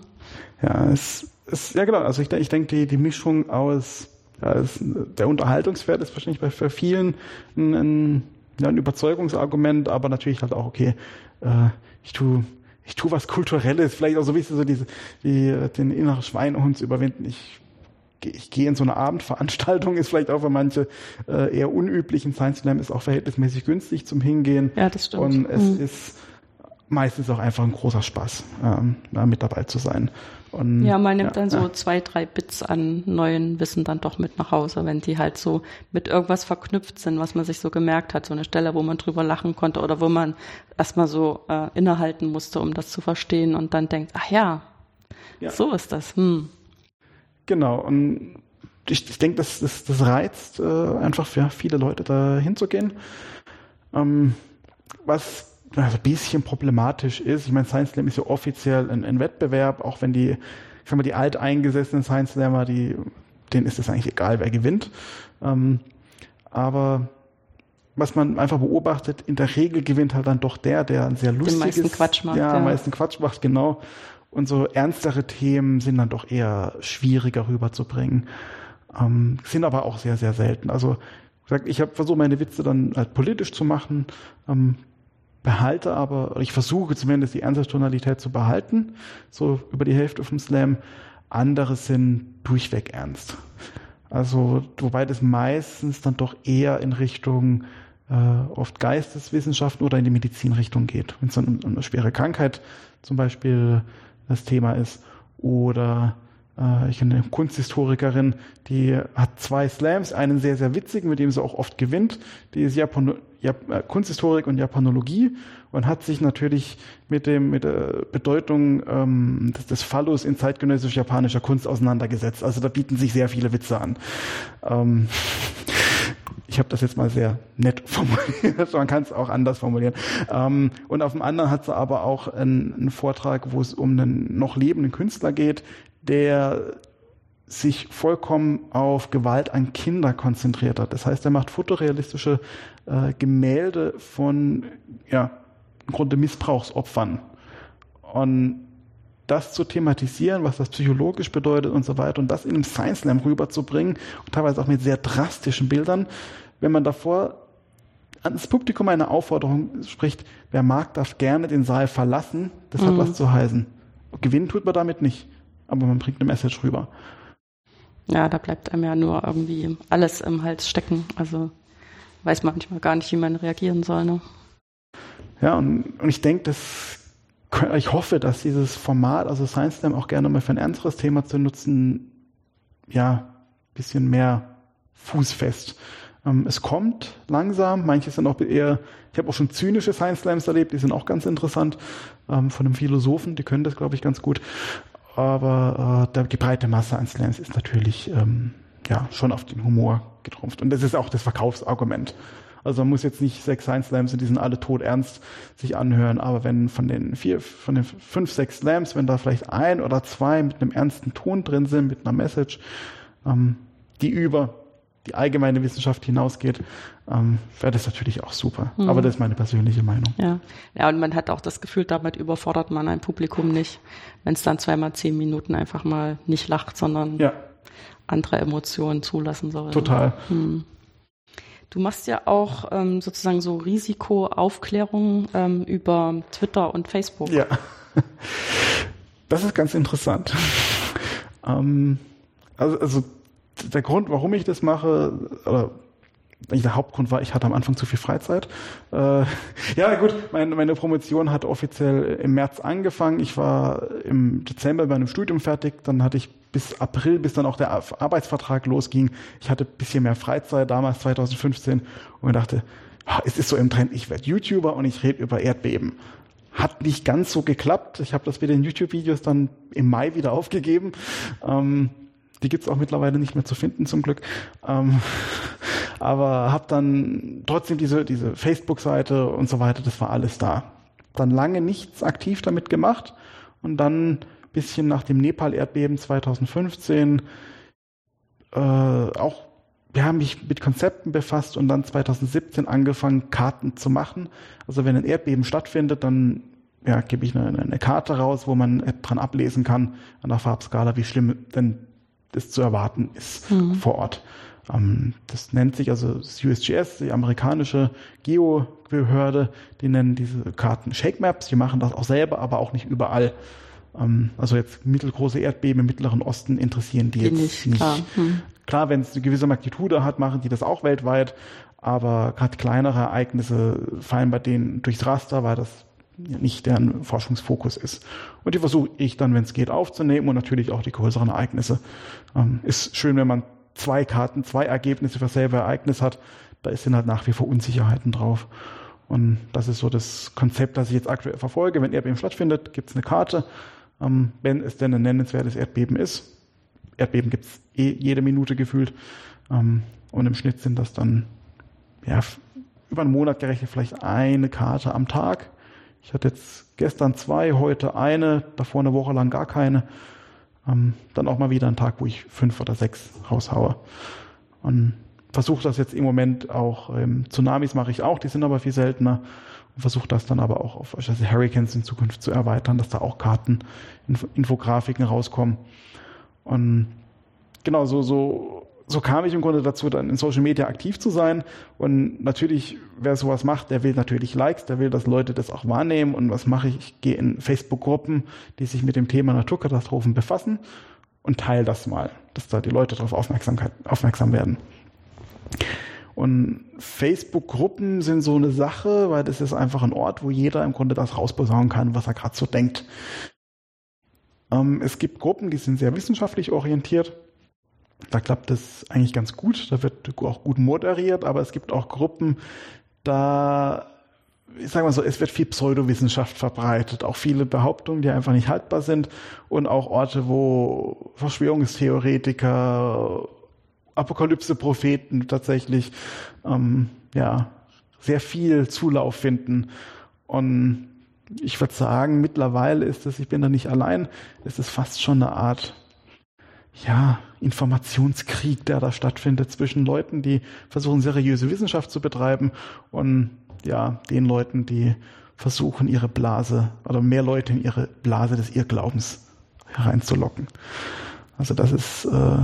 Ja, es ist, ja genau, also ich, ich denke, die, die Mischung aus, ja, es, der Unterhaltungswert ist wahrscheinlich bei für vielen ein, ein, ja, ein Überzeugungsargument, aber natürlich halt auch, okay, äh, ich tue ich tue was Kulturelles, vielleicht auch so wie so diese, die, den inneren Schweinehund zu überwinden. Ich ich gehe in so eine Abendveranstaltung, ist vielleicht auch für manche äh, eher unüblich. Ein Science Slam ist auch verhältnismäßig günstig zum Hingehen. Ja, das stimmt. Und es mhm. ist meistens auch einfach ein großer Spaß, ähm, da mit dabei zu sein. Und, ja, man nimmt ja, dann so ja. zwei, drei Bits an neuen Wissen dann doch mit nach Hause, wenn die halt so mit irgendwas verknüpft sind, was man sich so gemerkt hat, so eine Stelle, wo man drüber lachen konnte oder wo man erstmal so äh, innehalten musste, um das zu verstehen und dann denkt, ach ja, ja. so ist das. Hm. Genau, und ich, ich denke, das, das, das reizt äh, einfach für viele Leute da hinzugehen. Ähm, was also ein bisschen problematisch ist, ich meine, Science Slam ist ja offiziell ein, ein Wettbewerb, auch wenn die, ich sag mal, die alteingesessenen Science Slammer, die, denen ist es eigentlich egal, wer gewinnt. Ähm, aber was man einfach beobachtet, in der Regel gewinnt halt dann doch der, der sehr lustiges, Den meisten Quatsch macht. Ja, ja. meisten Quatsch macht, genau. Und so ernstere Themen sind dann doch eher schwieriger rüberzubringen. Ähm, sind aber auch sehr, sehr selten. Also ich habe versucht, meine Witze dann halt politisch zu machen, ähm, behalte aber, ich versuche zumindest die Ernsttonalität zu behalten, so über die Hälfte vom Slam. Andere sind durchweg ernst. Also, wobei das meistens dann doch eher in Richtung äh, oft Geisteswissenschaften oder in die Medizinrichtung geht. Wenn es dann um, eine schwere Krankheit zum Beispiel das Thema ist oder Äh, ich kenne eine Kunsthistorikerin, die hat zwei Slams, einen sehr, sehr witzigen, mit dem sie auch oft gewinnt. Die ist Japan Jap äh, Kunsthistorik und Japanologie und hat sich natürlich mit dem mit der Bedeutung ähm, des, des Phallus in zeitgenössischer japanischer Kunst auseinandergesetzt. Also da bieten sich sehr viele Witze an. Ähm, ich habe das jetzt mal sehr nett formuliert, man kann es auch anders formulieren. Ähm, und auf dem anderen hat sie aber auch einen, einen Vortrag, wo es um einen noch lebenden Künstler geht, der sich vollkommen auf Gewalt an Kinder konzentriert hat. Das heißt, er macht fotorealistische äh, Gemälde von, ja, im Grunde Missbrauchsopfern. Und das zu thematisieren, was das psychologisch bedeutet und so weiter und das in einem Science Slam rüberzubringen und teilweise auch mit sehr drastischen Bildern, wenn man davor ans Publikum eine Aufforderung spricht, wer mag, darf gerne den Saal verlassen, das mhm. hat was zu heißen. Gewinnen tut man damit nicht, aber man bringt eine Message rüber. Ja, da bleibt einem ja nur irgendwie alles im Hals stecken. Also weiß manchmal gar nicht, wie man reagieren soll. Ne? Ja, und, und ich denke, dass ich hoffe, dass dieses Format, also Science Slam, auch gerne mal für ein ernsteres Thema zu nutzen, ja, bisschen mehr fußfest. Ähm, es kommt langsam, manche sind auch eher, ich habe auch schon zynische Science Slams erlebt, die sind auch ganz interessant, ähm, von einem Philosophen, die können das, glaube ich, ganz gut. Aber äh, die breite Masse an Slams ist natürlich ähm, ja schon auf den Humor getrumpft. Und das ist auch das Verkaufsargument. Also man muss jetzt nicht sechs Science Slams und die sind alle tot ernst sich anhören, aber wenn von den vier, von den fünf, sechs Slams, wenn da vielleicht ein oder zwei mit einem ernsten Ton drin sind, mit einer Message, ähm, die über die allgemeine Wissenschaft hinausgeht, ähm, wäre das natürlich auch super. Mhm. Aber das ist meine persönliche Meinung. Ja. ja, und man hat auch das Gefühl, damit überfordert man ein Publikum nicht, wenn es dann zweimal zehn Minuten einfach mal nicht lacht, sondern ja. andere Emotionen zulassen soll. Total. Mhm. Du machst ja auch ähm, sozusagen so Risikoaufklärung ähm, über Twitter und Facebook. Ja, das ist ganz interessant. ähm, also, also der Grund, warum ich das mache, oder der Hauptgrund war, ich hatte am Anfang zu viel Freizeit. Äh, ja, gut, meine, meine Promotion hat offiziell im März angefangen. Ich war im Dezember bei einem Studium fertig. Dann hatte ich bis April, bis dann auch der Arbeitsvertrag losging. Ich hatte ein bisschen mehr Freizeit damals, 2015, und dachte, es ist so im Trend, ich werde YouTuber und ich rede über Erdbeben. Hat nicht ganz so geklappt. Ich habe das mit den YouTube-Videos dann im Mai wieder aufgegeben. Ähm, die gibt's auch mittlerweile nicht mehr zu finden, zum Glück. Ähm, aber habe dann trotzdem diese, diese Facebook-Seite und so weiter, das war alles da. Dann lange nichts aktiv damit gemacht und dann bisschen nach dem Nepal-Erdbeben 2015 äh, auch wir haben mich mit Konzepten befasst und dann 2017 angefangen, Karten zu machen. Also wenn ein Erdbeben stattfindet, dann ja, gebe ich eine, eine Karte raus, wo man dran ablesen kann an der Farbskala, wie schlimm denn das zu erwarten ist mhm. vor Ort. Ähm, das nennt sich also das USGS, die amerikanische Geobehörde, die nennen diese Karten Shake Maps. Die machen das auch selber, aber auch nicht überall. Ähm, also jetzt mittelgroße Erdbeben im Mittleren Osten interessieren die jetzt nicht. nicht. Klar, hm. klar wenn es eine gewisse Magnitude hat, machen die das auch weltweit. Aber gerade kleinere Ereignisse fallen bei denen durchs Raster, weil das nicht deren Forschungsfokus ist. Und die versuche ich dann, wenn es geht, aufzunehmen und natürlich auch die größeren Ereignisse. Ähm, ist schön, wenn man zwei Karten, zwei Ergebnisse für dasselbe Ereignis hat. Da sind halt nach wie vor Unsicherheiten drauf. Und das ist so das Konzept, das ich jetzt aktuell verfolge. Wenn Erdbeben stattfindet, gibt es eine Karte. Ähm, wenn es denn ein nennenswertes Erdbeben ist. Erdbeben gibt es eh jede Minute gefühlt. Ähm, und im Schnitt sind das dann ja, über einen Monat gerechnet vielleicht eine Karte am Tag. Ich hatte jetzt gestern zwei, heute eine, davor eine Woche lang gar keine. Ähm, dann auch mal wieder einen Tag, wo ich fünf oder sechs raushaue. Und versuche das jetzt im Moment auch, ähm, Tsunamis mache ich auch, die sind aber viel seltener. Und versuche das dann aber auch auf also Hurricanes in Zukunft zu erweitern, dass da auch Karten, Infografiken rauskommen. Und genau, so, so so kam ich im Grunde dazu, dann in Social Media aktiv zu sein. Und natürlich, wer sowas macht, der will natürlich Likes, der will, dass Leute das auch wahrnehmen. Und was mache ich? Ich gehe in Facebook-Gruppen, die sich mit dem Thema Naturkatastrophen befassen und teile das mal, dass da die Leute darauf aufmerksam werden. Und Facebook-Gruppen sind so eine Sache, weil das ist einfach ein Ort, wo jeder im Grunde das rausposaunen kann, was er gerade so denkt. Ähm, es gibt Gruppen, die sind sehr wissenschaftlich orientiert. Da klappt es eigentlich ganz gut. Da wird auch gut moderiert, aber es gibt auch Gruppen, da ich sage mal so, es wird viel Pseudowissenschaft verbreitet, auch viele Behauptungen, die einfach nicht haltbar sind und auch Orte, wo Verschwörungstheoretiker, Apokalypse-Propheten tatsächlich ähm, ja sehr viel Zulauf finden. Und ich würde sagen, mittlerweile ist es, ich bin da nicht allein, es ist fast schon eine Art ja, Informationskrieg, der da stattfindet zwischen Leuten, die versuchen, seriöse Wissenschaft zu betreiben und ja, den Leuten, die versuchen, ihre Blase oder mehr Leute in ihre Blase des Irrglaubens hereinzulocken. Also das ist äh,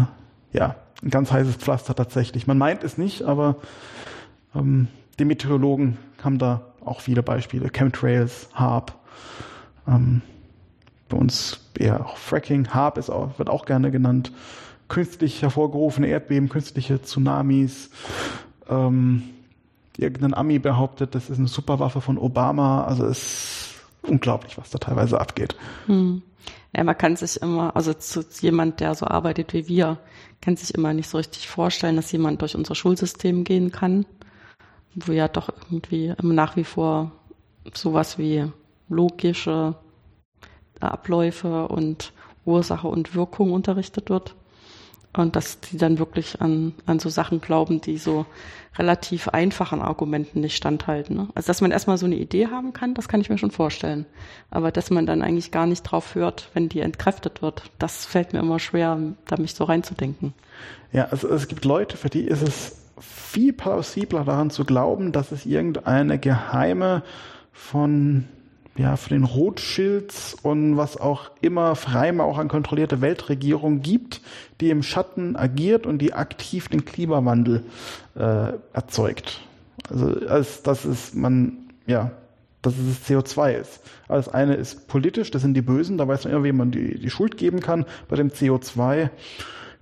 ja ein ganz heißes Pflaster tatsächlich. Man meint es nicht, aber ähm, die Meteorologen haben da auch viele Beispiele. Chemtrails, HARP, ähm, bei uns eher auch Fracking. HARP ist auch, wird auch gerne genannt. Künstlich hervorgerufene Erdbeben, künstliche Tsunamis, ähm, irgendein Ami behauptet, das ist eine Superwaffe von Obama. Also es ist unglaublich, was da teilweise abgeht. Hm. Ja, man kann sich immer, also zu jemand, der so arbeitet wie wir, kann sich immer nicht so richtig vorstellen, dass jemand durch unser Schulsystem gehen kann, wo ja doch irgendwie nach wie vor sowas wie logische Abläufe und Ursache und Wirkung unterrichtet wird. Und dass die dann wirklich an, an so Sachen glauben, die so relativ einfachen Argumenten nicht standhalten. Ne? Also dass man erstmal so eine Idee haben kann, das kann ich mir schon vorstellen. Aber dass man dann eigentlich gar nicht drauf hört, wenn die entkräftet wird, das fällt mir immer schwer, da mich so reinzudenken. Ja, also es gibt Leute, für die ist es viel plausibler daran zu glauben, dass es irgendeine geheime von ja, für den Rothschilds und was auch immer Freimauchern kontrollierte Weltregierung gibt, die im Schatten agiert und die aktiv den Klimawandel äh, erzeugt. Also als das ist man, ja, dass es CO2 ist. Alles eine ist politisch, das sind die Bösen, da weiß man immer, wem man die, die Schuld geben kann. Bei dem CO2,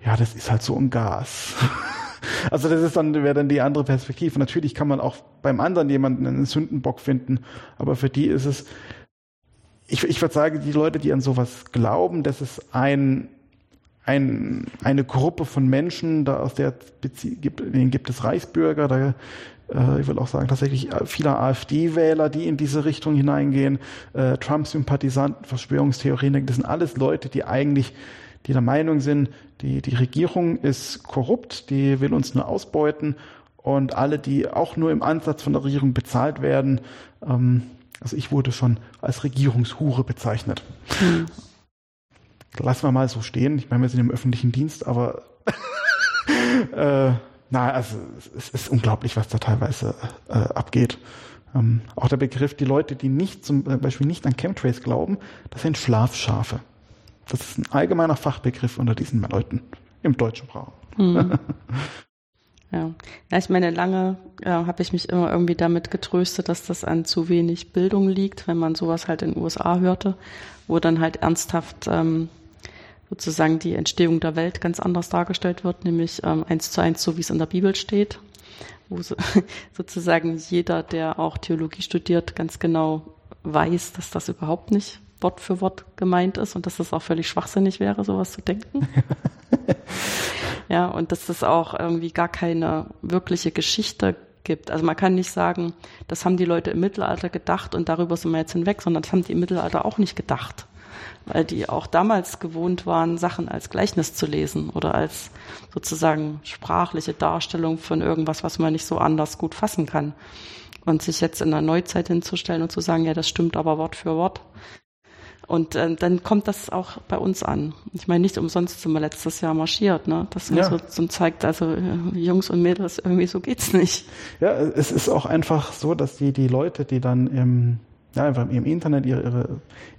ja, das ist halt so ein Gas. Also das ist dann, wäre dann die andere Perspektive. Natürlich kann man auch beim anderen jemanden einen Sündenbock finden, aber für die ist es, ich, ich würde sagen, die Leute, die an sowas glauben, das ist ein, ein, eine Gruppe von Menschen, da aus der gibt, denen gibt es Reichsbürger, da äh, ich will auch sagen, tatsächlich viele AfD-Wähler, die in diese Richtung hineingehen, äh, Trump-Sympathisanten, Verschwörungstheoretiker, das sind alles Leute, die eigentlich die der Meinung sind, die, die Regierung ist korrupt, die will uns nur ausbeuten und alle, die auch nur im Ansatz von der Regierung bezahlt werden, ähm, also ich wurde schon als Regierungshure bezeichnet. Mhm. Lassen wir mal so stehen. Ich meine, wir sind im öffentlichen Dienst, aber äh, na, also es ist unglaublich, was da teilweise äh, abgeht. Ähm, auch der Begriff, die Leute, die nicht zum Beispiel nicht an Chemtrails glauben, das sind Schlafschafe. Das ist ein allgemeiner Fachbegriff unter diesen Leuten im deutschen Raum. Mhm. Ja. ja, ich meine, lange äh, habe ich mich immer irgendwie damit getröstet, dass das an zu wenig Bildung liegt, wenn man sowas halt in den USA hörte, wo dann halt ernsthaft ähm, sozusagen die Entstehung der Welt ganz anders dargestellt wird, nämlich ähm, eins zu eins, so wie es in der Bibel steht, wo so, sozusagen jeder, der auch Theologie studiert, ganz genau weiß, dass das überhaupt nicht Wort für Wort gemeint ist und dass das auch völlig schwachsinnig wäre, sowas zu denken. ja, und dass es auch irgendwie gar keine wirkliche Geschichte gibt. Also man kann nicht sagen, das haben die Leute im Mittelalter gedacht und darüber sind wir jetzt hinweg, sondern das haben die im Mittelalter auch nicht gedacht. Weil die auch damals gewohnt waren, Sachen als Gleichnis zu lesen oder als sozusagen sprachliche Darstellung von irgendwas, was man nicht so anders gut fassen kann. Und sich jetzt in der Neuzeit hinzustellen und zu sagen, ja, das stimmt aber Wort für Wort, und äh, dann kommt das auch bei uns an. Ich meine, nicht umsonst sind wir letztes Jahr marschiert, ne? Das ja. so, so zeigt, also äh, Jungs und Mädels, irgendwie so geht's nicht. Ja, es ist auch einfach so, dass die, die Leute, die dann im, ja, einfach im Internet ihre, ihre,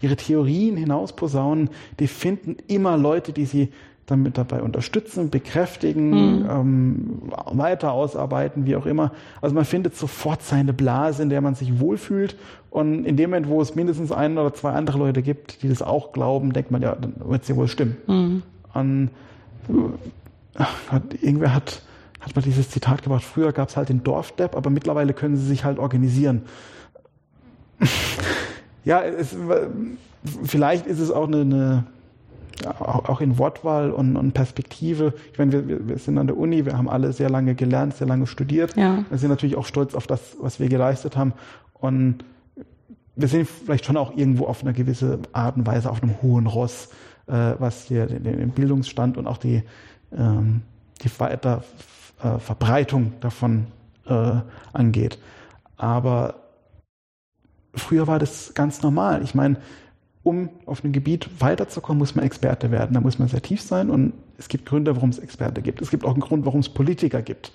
ihre Theorien hinausposaunen, die finden immer Leute, die sie damit dabei unterstützen, bekräftigen, mhm. ähm, weiter ausarbeiten, wie auch immer. Also man findet sofort seine Blase, in der man sich wohlfühlt. Und in dem Moment, wo es mindestens ein oder zwei andere Leute gibt, die das auch glauben, denkt man, ja, dann wird es ja wohl stimmen. Mhm. Und ach Gott, irgendwer hat, hat mal dieses Zitat gebracht, früher gab es halt den Dorfdepp, aber mittlerweile können sie sich halt organisieren. ja, es, vielleicht ist es auch eine, eine auch, auch in Wortwahl und, und Perspektive. Ich meine, wir, wir sind an der Uni, wir haben alle sehr lange gelernt, sehr lange studiert. Ja. Wir sind natürlich auch stolz auf das, was wir geleistet haben. Und wir sind vielleicht schon auch irgendwo auf eine gewisse Art und Weise auf einem hohen Ross, äh, was hier den, den Bildungsstand und auch die, ähm, die weiter äh, Verbreitung davon äh, angeht. Aber früher war das ganz normal. Ich meine, um auf einem Gebiet weiterzukommen, muss man Experte werden. Da muss man sehr tief sein und es gibt Gründe, warum es Experte gibt. Es gibt auch einen Grund, warum es Politiker gibt.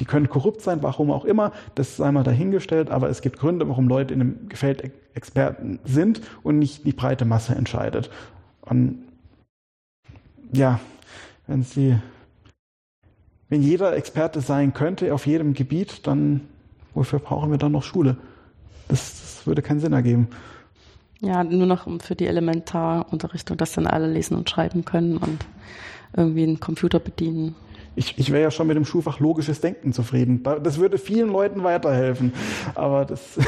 Die können korrupt sein, warum auch immer, das sei mal dahingestellt, aber es gibt Gründe, warum Leute in einem Gefeld Experten sind und nicht die breite Masse entscheidet. Und ja, wenn sie, wenn jeder Experte sein könnte auf jedem Gebiet, dann wofür brauchen wir dann noch Schule? Das, das würde keinen Sinn ergeben. Ja, nur noch für die Elementarunterrichtung, dass dann alle lesen und schreiben können und irgendwie einen Computer bedienen. Ich, ich wäre ja schon mit dem Schulfach logisches Denken zufrieden. Das würde vielen Leuten weiterhelfen. Aber das.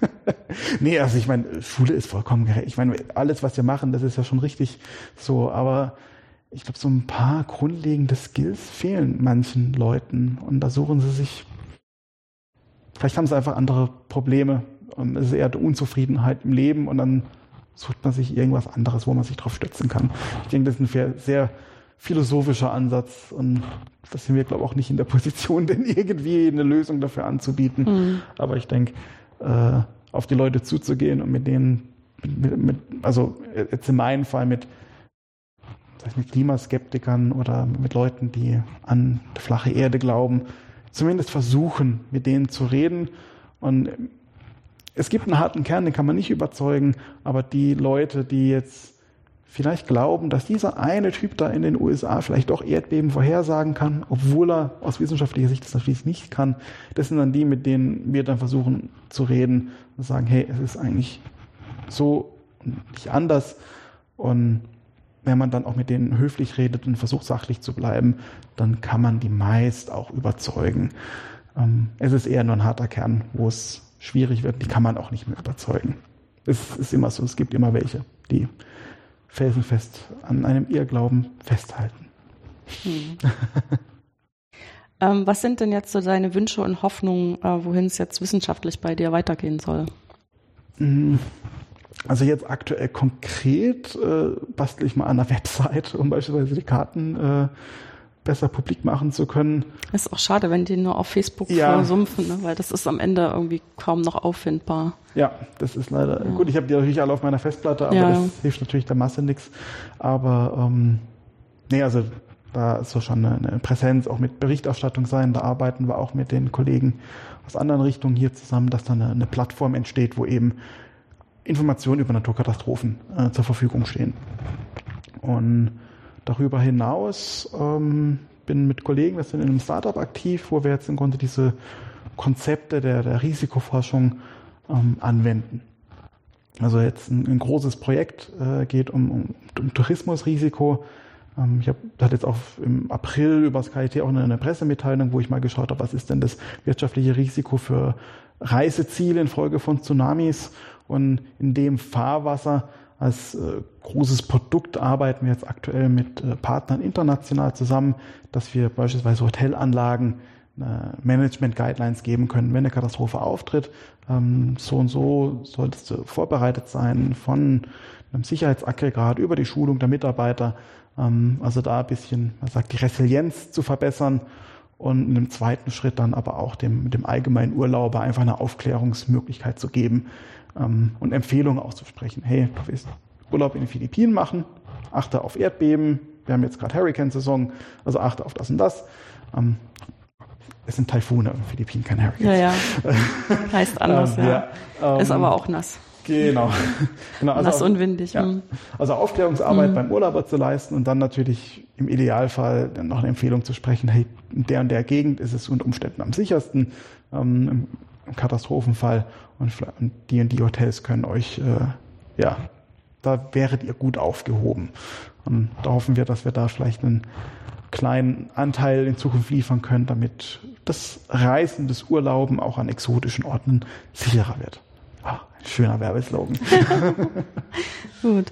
nee, also ich meine, Schule ist vollkommen gerecht. Ich meine, alles, was wir machen, das ist ja schon richtig so. Aber ich glaube, so ein paar grundlegende Skills fehlen manchen Leuten. Und da suchen sie sich. Vielleicht haben sie einfach andere Probleme und es ist eher die Unzufriedenheit im Leben und dann sucht man sich irgendwas anderes, wo man sich drauf stützen kann. Ich denke, das ist ein sehr philosophischer Ansatz und das sind wir, glaube ich, auch nicht in der Position, denn irgendwie eine Lösung dafür anzubieten. Mhm. Aber ich denke, äh, auf die Leute zuzugehen und mit denen, mit, mit, also jetzt in meinem Fall mit, mit Klimaskeptikern oder mit Leuten, die an die flache Erde glauben, zumindest versuchen, mit denen zu reden und es gibt einen harten Kern, den kann man nicht überzeugen, aber die Leute, die jetzt vielleicht glauben, dass dieser eine Typ da in den USA vielleicht doch Erdbeben vorhersagen kann, obwohl er aus wissenschaftlicher Sicht das natürlich nicht kann, das sind dann die, mit denen wir dann versuchen zu reden und sagen, hey, es ist eigentlich so nicht anders. Und wenn man dann auch mit denen höflich redet und versucht sachlich zu bleiben, dann kann man die meist auch überzeugen. Ähm, es ist eher nur ein harter Kern, wo es schwierig wird, die kann man auch nicht mehr überzeugen. Es ist immer so, es gibt immer welche, die felsenfest an einem Irrglauben festhalten. Hm. ähm, was sind denn jetzt so deine Wünsche und Hoffnungen, äh, wohin es jetzt wissenschaftlich bei dir weitergehen soll? Hm. Also jetzt aktuell konkret äh, bastel ich mal an der Website, um beispielsweise die Karten äh, besser publik machen zu können. Ist auch schade, wenn die nur auf Facebook ja. versumpfen, ne? weil das ist am Ende irgendwie kaum noch auffindbar. Ja, das ist leider. Ja. Gut, ich habe die natürlich alle auf meiner Festplatte, aber ja. das hilft natürlich der Masse nichts. Aber ähm, nee, also da soll schon eine, eine Präsenz auch mit Berichterstattung sein. Da arbeiten wir auch mit den Kollegen aus anderen Richtungen hier zusammen, dass da eine, eine Plattform entsteht, wo eben Informationen über Naturkatastrophen äh, zur Verfügung stehen. Und Darüber hinaus ähm, bin mit Kollegen, wir sind in einem Startup aktiv, wo wir jetzt im Grunde diese Konzepte der, der Risikoforschung ähm, anwenden. Also jetzt ein, ein großes Projekt äh, geht um, um, um Tourismusrisiko. Ähm, ich habe hatte jetzt auch im April über das KIT auch eine, eine Pressemitteilung, wo ich mal geschaut habe, was ist denn das wirtschaftliche Risiko für Reiseziele infolge von Tsunamis und in dem Fahrwasser als äh, großes Produkt arbeiten wir jetzt aktuell mit äh, Partnern international zusammen, dass wir beispielsweise Hotelanlagen äh, Management Guidelines geben können, wenn eine Katastrophe auftritt. Ähm, so und so solltest du vorbereitet sein von einem Sicherheitsaggregat über die Schulung der Mitarbeiter. Ähm, also da ein bisschen, man sagt, die Resilienz zu verbessern und in einem zweiten Schritt dann aber auch dem, dem allgemeinen Urlauber einfach eine Aufklärungsmöglichkeit zu geben, ähm, und Empfehlungen auszusprechen. Hey, du willst Urlaub in den Philippinen machen, achte auf Erdbeben, wir haben jetzt gerade Hurricane-Saison, also achte auf das und das. Ähm, es sind Taifune in den Philippinen, kein Hurricane. Ja, ja. heißt anders, ähm, ja. ja. Ist aber auch nass. Genau. genau also nass und windig. Ja. Mhm. Also Aufklärungsarbeit mhm. beim Urlauber zu leisten und dann natürlich im Idealfall dann noch eine Empfehlung zu sprechen, hey, in der und der Gegend ist es unter Umständen am sichersten. Ähm, Katastrophenfall und, die und die Hotels können euch, äh, ja, da wäret ihr gut aufgehoben. Und da hoffen wir, dass wir da vielleicht einen kleinen Anteil in Zukunft liefern können, damit das Reisen, das Urlauben auch an exotischen Orten sicherer wird. Ach, ein schöner Werbeslogan. gut.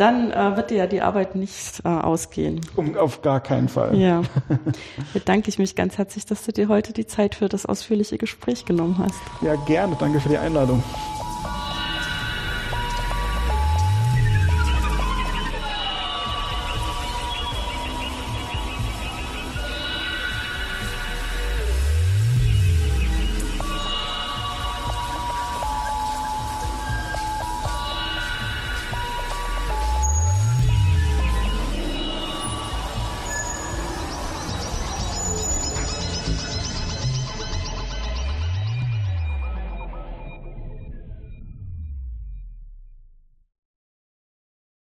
Dann äh, wird dir ja die Arbeit nicht äh, ausgehen. Um, auf gar keinen Fall. Ja. Bedanke ich mich ganz herzlich, dass du dir heute die Zeit für das ausführliche Gespräch genommen hast. Ja, gerne. Danke für die Einladung.